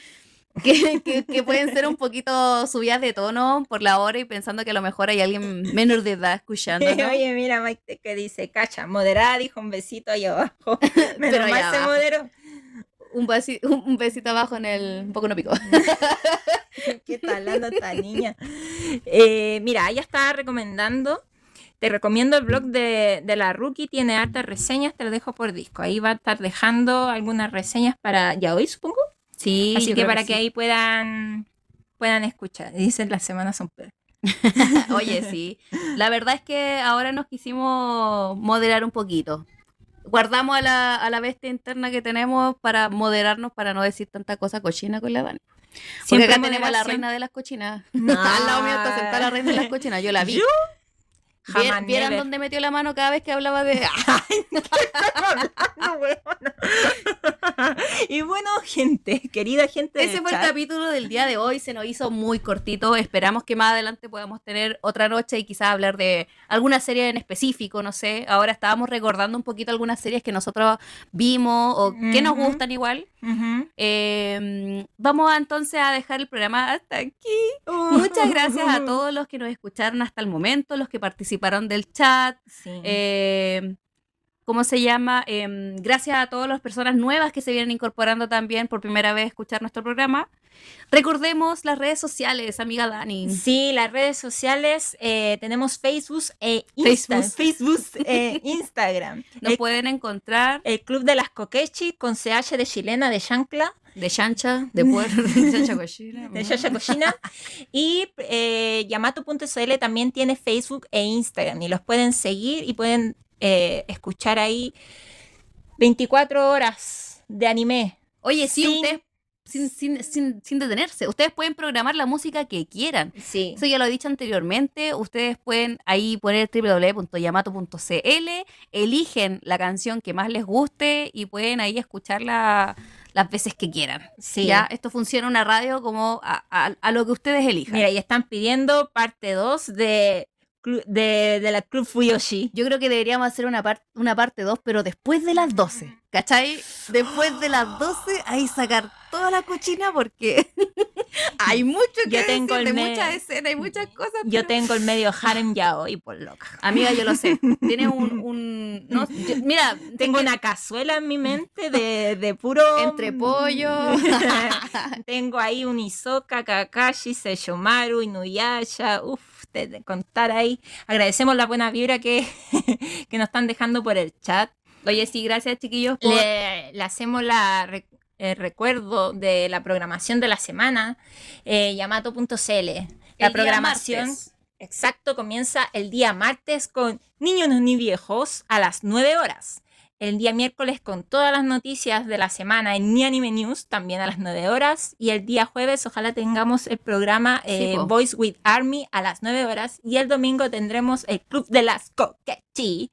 Speaker 4: que, que- que pueden ser un poquito subidas de tono por la hora y pensando que a lo mejor hay alguien menor de edad escuchando.
Speaker 3: Oye, mira, Mike, que dice, cacha, moderada, dijo un besito ahí abajo. Menos
Speaker 4: Pero allá
Speaker 3: se moderó.
Speaker 4: Un, besi- un un besito abajo en el. Un poco no pico.
Speaker 3: ¿Qué está hablando esta niña? Eh, mira, ella estaba recomendando. Te recomiendo el blog de, de la Rookie, tiene hartas reseñas, te lo dejo por disco. Ahí va a estar dejando algunas reseñas para ya hoy, supongo.
Speaker 4: Sí,
Speaker 3: Así que para que
Speaker 4: sí.
Speaker 3: ahí puedan, puedan escuchar. Dicen las semanas son peores.
Speaker 4: Oye, sí. La verdad es que ahora nos quisimos moderar un poquito. Guardamos a la, a la bestia interna que tenemos para moderarnos, para no decir tanta cosa cochina con la Dani. Porque
Speaker 3: Siempre
Speaker 4: acá tenemos a la reina de las cochinas.
Speaker 3: No.
Speaker 4: Al lado mío está sentada la reina de las cochinas. Yo la vi.
Speaker 3: ¿Yo? Jamás,
Speaker 4: ¿Vieran
Speaker 3: never.
Speaker 4: dónde metió la mano cada vez que hablaba de...
Speaker 3: Y bueno, gente, querida gente.
Speaker 4: Ese fue el capítulo del día de hoy, se nos hizo muy cortito. Esperamos que más adelante podamos tener otra noche y quizás hablar de alguna serie en específico, no sé. Ahora estábamos recordando un poquito algunas series que nosotros vimos o que nos gustan igual. Eh, vamos a, entonces a dejar el programa hasta aquí. Muchas gracias a todos los que nos escucharon hasta el momento, los que participaron del chat.
Speaker 3: Sí.
Speaker 4: Eh, ¿Cómo se llama? Em, gracias a todas las personas nuevas que se vienen incorporando también por primera vez a escuchar nuestro programa. Recordemos las redes sociales, amiga Dani.
Speaker 3: Sí, las redes sociales, eh, tenemos Facebook e Insta-
Speaker 4: Facebook.
Speaker 3: Facebook e Instagram.
Speaker 4: Nos
Speaker 3: el,
Speaker 4: pueden encontrar
Speaker 3: el Club de las Coquechi con CH de chilena de Chancla,
Speaker 4: de Chancha, de Puerto, de Chancha Cochina.
Speaker 3: de Yaya Cochina. y eh, Yamato.cl también tiene Facebook e Instagram y los pueden seguir y pueden eh, escuchar ahí 24 horas de anime.
Speaker 4: Oye, sí, ustedes, sin, sin, sin, sin detenerse, ustedes pueden programar la música que quieran.
Speaker 3: Sí.
Speaker 4: Eso ya lo he dicho anteriormente. Ustedes pueden ahí poner www.yamato.cl, eligen la canción que más les guste y pueden ahí escucharla las veces que quieran.
Speaker 3: Sí.
Speaker 4: Ya, esto funciona una radio como a, a- a lo que ustedes elijan.
Speaker 3: Mira, y están pidiendo parte 2 de, de, de la Club Fuyoshi.
Speaker 4: Yo creo que deberíamos hacer una, par- una parte 2, pero después de las 12. ¿Cachai? Después de las 12, ahí sacar toda la cochina porque hay mucho que
Speaker 3: Yo
Speaker 4: decir
Speaker 3: tengo el
Speaker 4: de
Speaker 3: me-
Speaker 4: muchas escenas, hay muchas cosas.
Speaker 3: Yo
Speaker 4: pero-
Speaker 3: tengo el medio harem ya hoy por loca.
Speaker 4: Amiga, yo lo sé. Tienes un... un- no, yo- mira,
Speaker 3: Tengo una cazuela en mi mente de, de puro...
Speaker 4: Entre pollo.
Speaker 3: Tengo ahí un Isoka, Kakashi, Seishomaru, Inuyasha. Uf, de, de contar ahí. Agradecemos la buena vibra que, que nos están dejando por el chat.
Speaker 4: Oye, sí, gracias chiquillos por...
Speaker 3: Le, le hacemos la el recuerdo de la programación de la semana, eh, Yamato.cl. La programación, exacto, comienza el día martes con Niños ni Viejos a las 9 horas. El día miércoles con todas las noticias de la semana en Ni Anime News, también a las 9 horas. Y el día jueves, ojalá tengamos el programa eh,
Speaker 4: Sí.
Speaker 3: Voice with Army a las 9 horas. Y el domingo tendremos el Club de las
Speaker 4: Chiquillos,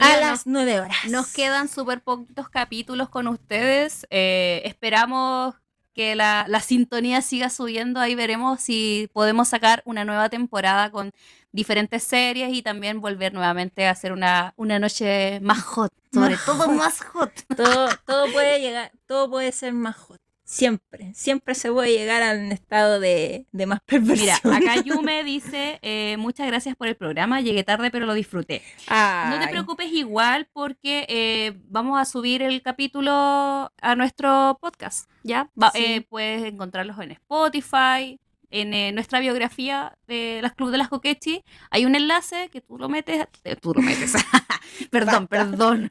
Speaker 3: a
Speaker 4: nos-
Speaker 3: las 9 horas.
Speaker 4: Nos quedan súper poquitos capítulos con ustedes. Eh, esperamos que la, la sintonía siga subiendo. Ahí veremos si podemos sacar una nueva temporada con diferentes series y también volver nuevamente a hacer una, una noche más hot. Sobre
Speaker 3: Más
Speaker 4: todo
Speaker 3: hot.
Speaker 4: más hot.
Speaker 3: todo, todo puede llegar, todo puede ser más hot. Siempre, siempre se puede llegar a un estado de, de más perversión.
Speaker 4: Mira, acá Yume dice, eh, muchas gracias por el programa, llegué tarde pero lo disfruté. No te preocupes igual porque eh, vamos a subir el capítulo a nuestro podcast, ¿ya? Va-
Speaker 3: Sí.
Speaker 4: eh, puedes encontrarlos en Spotify, en eh, nuestra biografía de las Club de las Coquechi. Hay un enlace que tú lo metes, eh, tú lo metes, Perdón, perdón.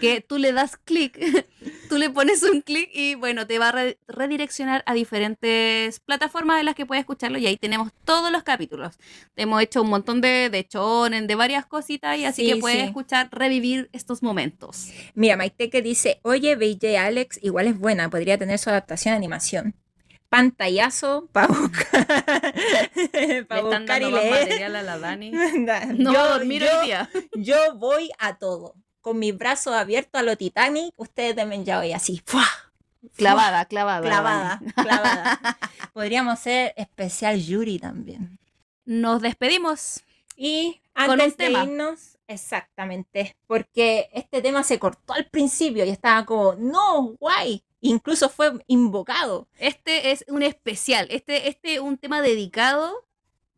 Speaker 4: Que tú le das clic, tú le pones un clic y bueno, te va a re- redireccionar a diferentes plataformas en las que puedes escucharlo y ahí tenemos todos los capítulos. Hemos hecho un montón de, de chonen, de varias cositas y así
Speaker 3: Sí,
Speaker 4: que puedes
Speaker 3: sí.
Speaker 4: escuchar, revivir estos momentos.
Speaker 3: Mira, Maite que dice, oye, BJ Alex igual es buena, podría tener su adaptación a animación. Pantallazo para buscar, pa' buscar y leer.
Speaker 4: material a la Dani.
Speaker 3: No, yo,
Speaker 4: hoy día.
Speaker 3: yo voy a todo. Con mis brazos abiertos a lo Titanic, ustedes también ya hoy así. ¡fua!
Speaker 4: Clavada, clavada.
Speaker 3: Clavada,
Speaker 4: Dani.
Speaker 3: clavada. Podríamos hacer especial Yuri también.
Speaker 4: Nos despedimos.
Speaker 3: Y
Speaker 4: Con
Speaker 3: antes
Speaker 4: un tema.
Speaker 3: de irnos, exactamente, porque este tema se cortó al principio y estaba como, no, guay. Incluso fue invocado.
Speaker 4: Este es un especial. Este este es un tema dedicado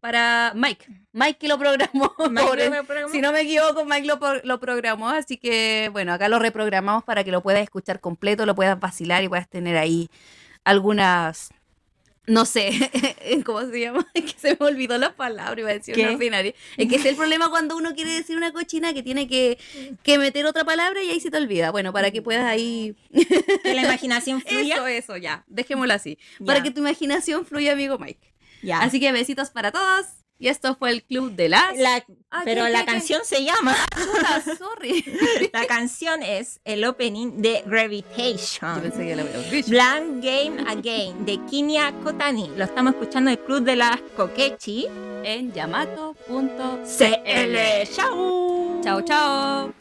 Speaker 4: para Mike. Mike que lo programó. pobre. Si no me equivoco, Mike lo, lo programó, así que bueno, acá lo reprogramamos para que lo puedas escuchar completo, lo puedas vacilar y puedas tener ahí algunas, no sé, ¿cómo se llama? Es que se me olvidó la palabra, iba a decir
Speaker 3: ¿Qué?
Speaker 4: una ordinaria. Es que es el problema cuando uno quiere decir una cochina que tiene que, que meter otra palabra y ahí se te olvida. Bueno, para que puedas ahí...
Speaker 3: que la imaginación fluya.
Speaker 4: Eso, eso, ya, dejémoslo así.
Speaker 3: Ya.
Speaker 4: Para que tu imaginación fluya, amigo Mike.
Speaker 3: Ya.
Speaker 4: Así que besitos para todos. Y esto fue el Club de las...
Speaker 3: La-
Speaker 4: Ah,
Speaker 3: pero
Speaker 4: ¿qué,
Speaker 3: la
Speaker 4: qué, qué?
Speaker 3: canción se llama.
Speaker 4: Puta, sorry.
Speaker 3: La canción es el opening de
Speaker 4: Yo
Speaker 3: Gravitation.
Speaker 4: pensé que había dicho.
Speaker 3: Blank Game Again de Kinya Kotani. Lo estamos escuchando en el Club de las Kokechi.
Speaker 4: En yamato.cl.
Speaker 3: CL. ¡Chao!
Speaker 4: Chao, chao.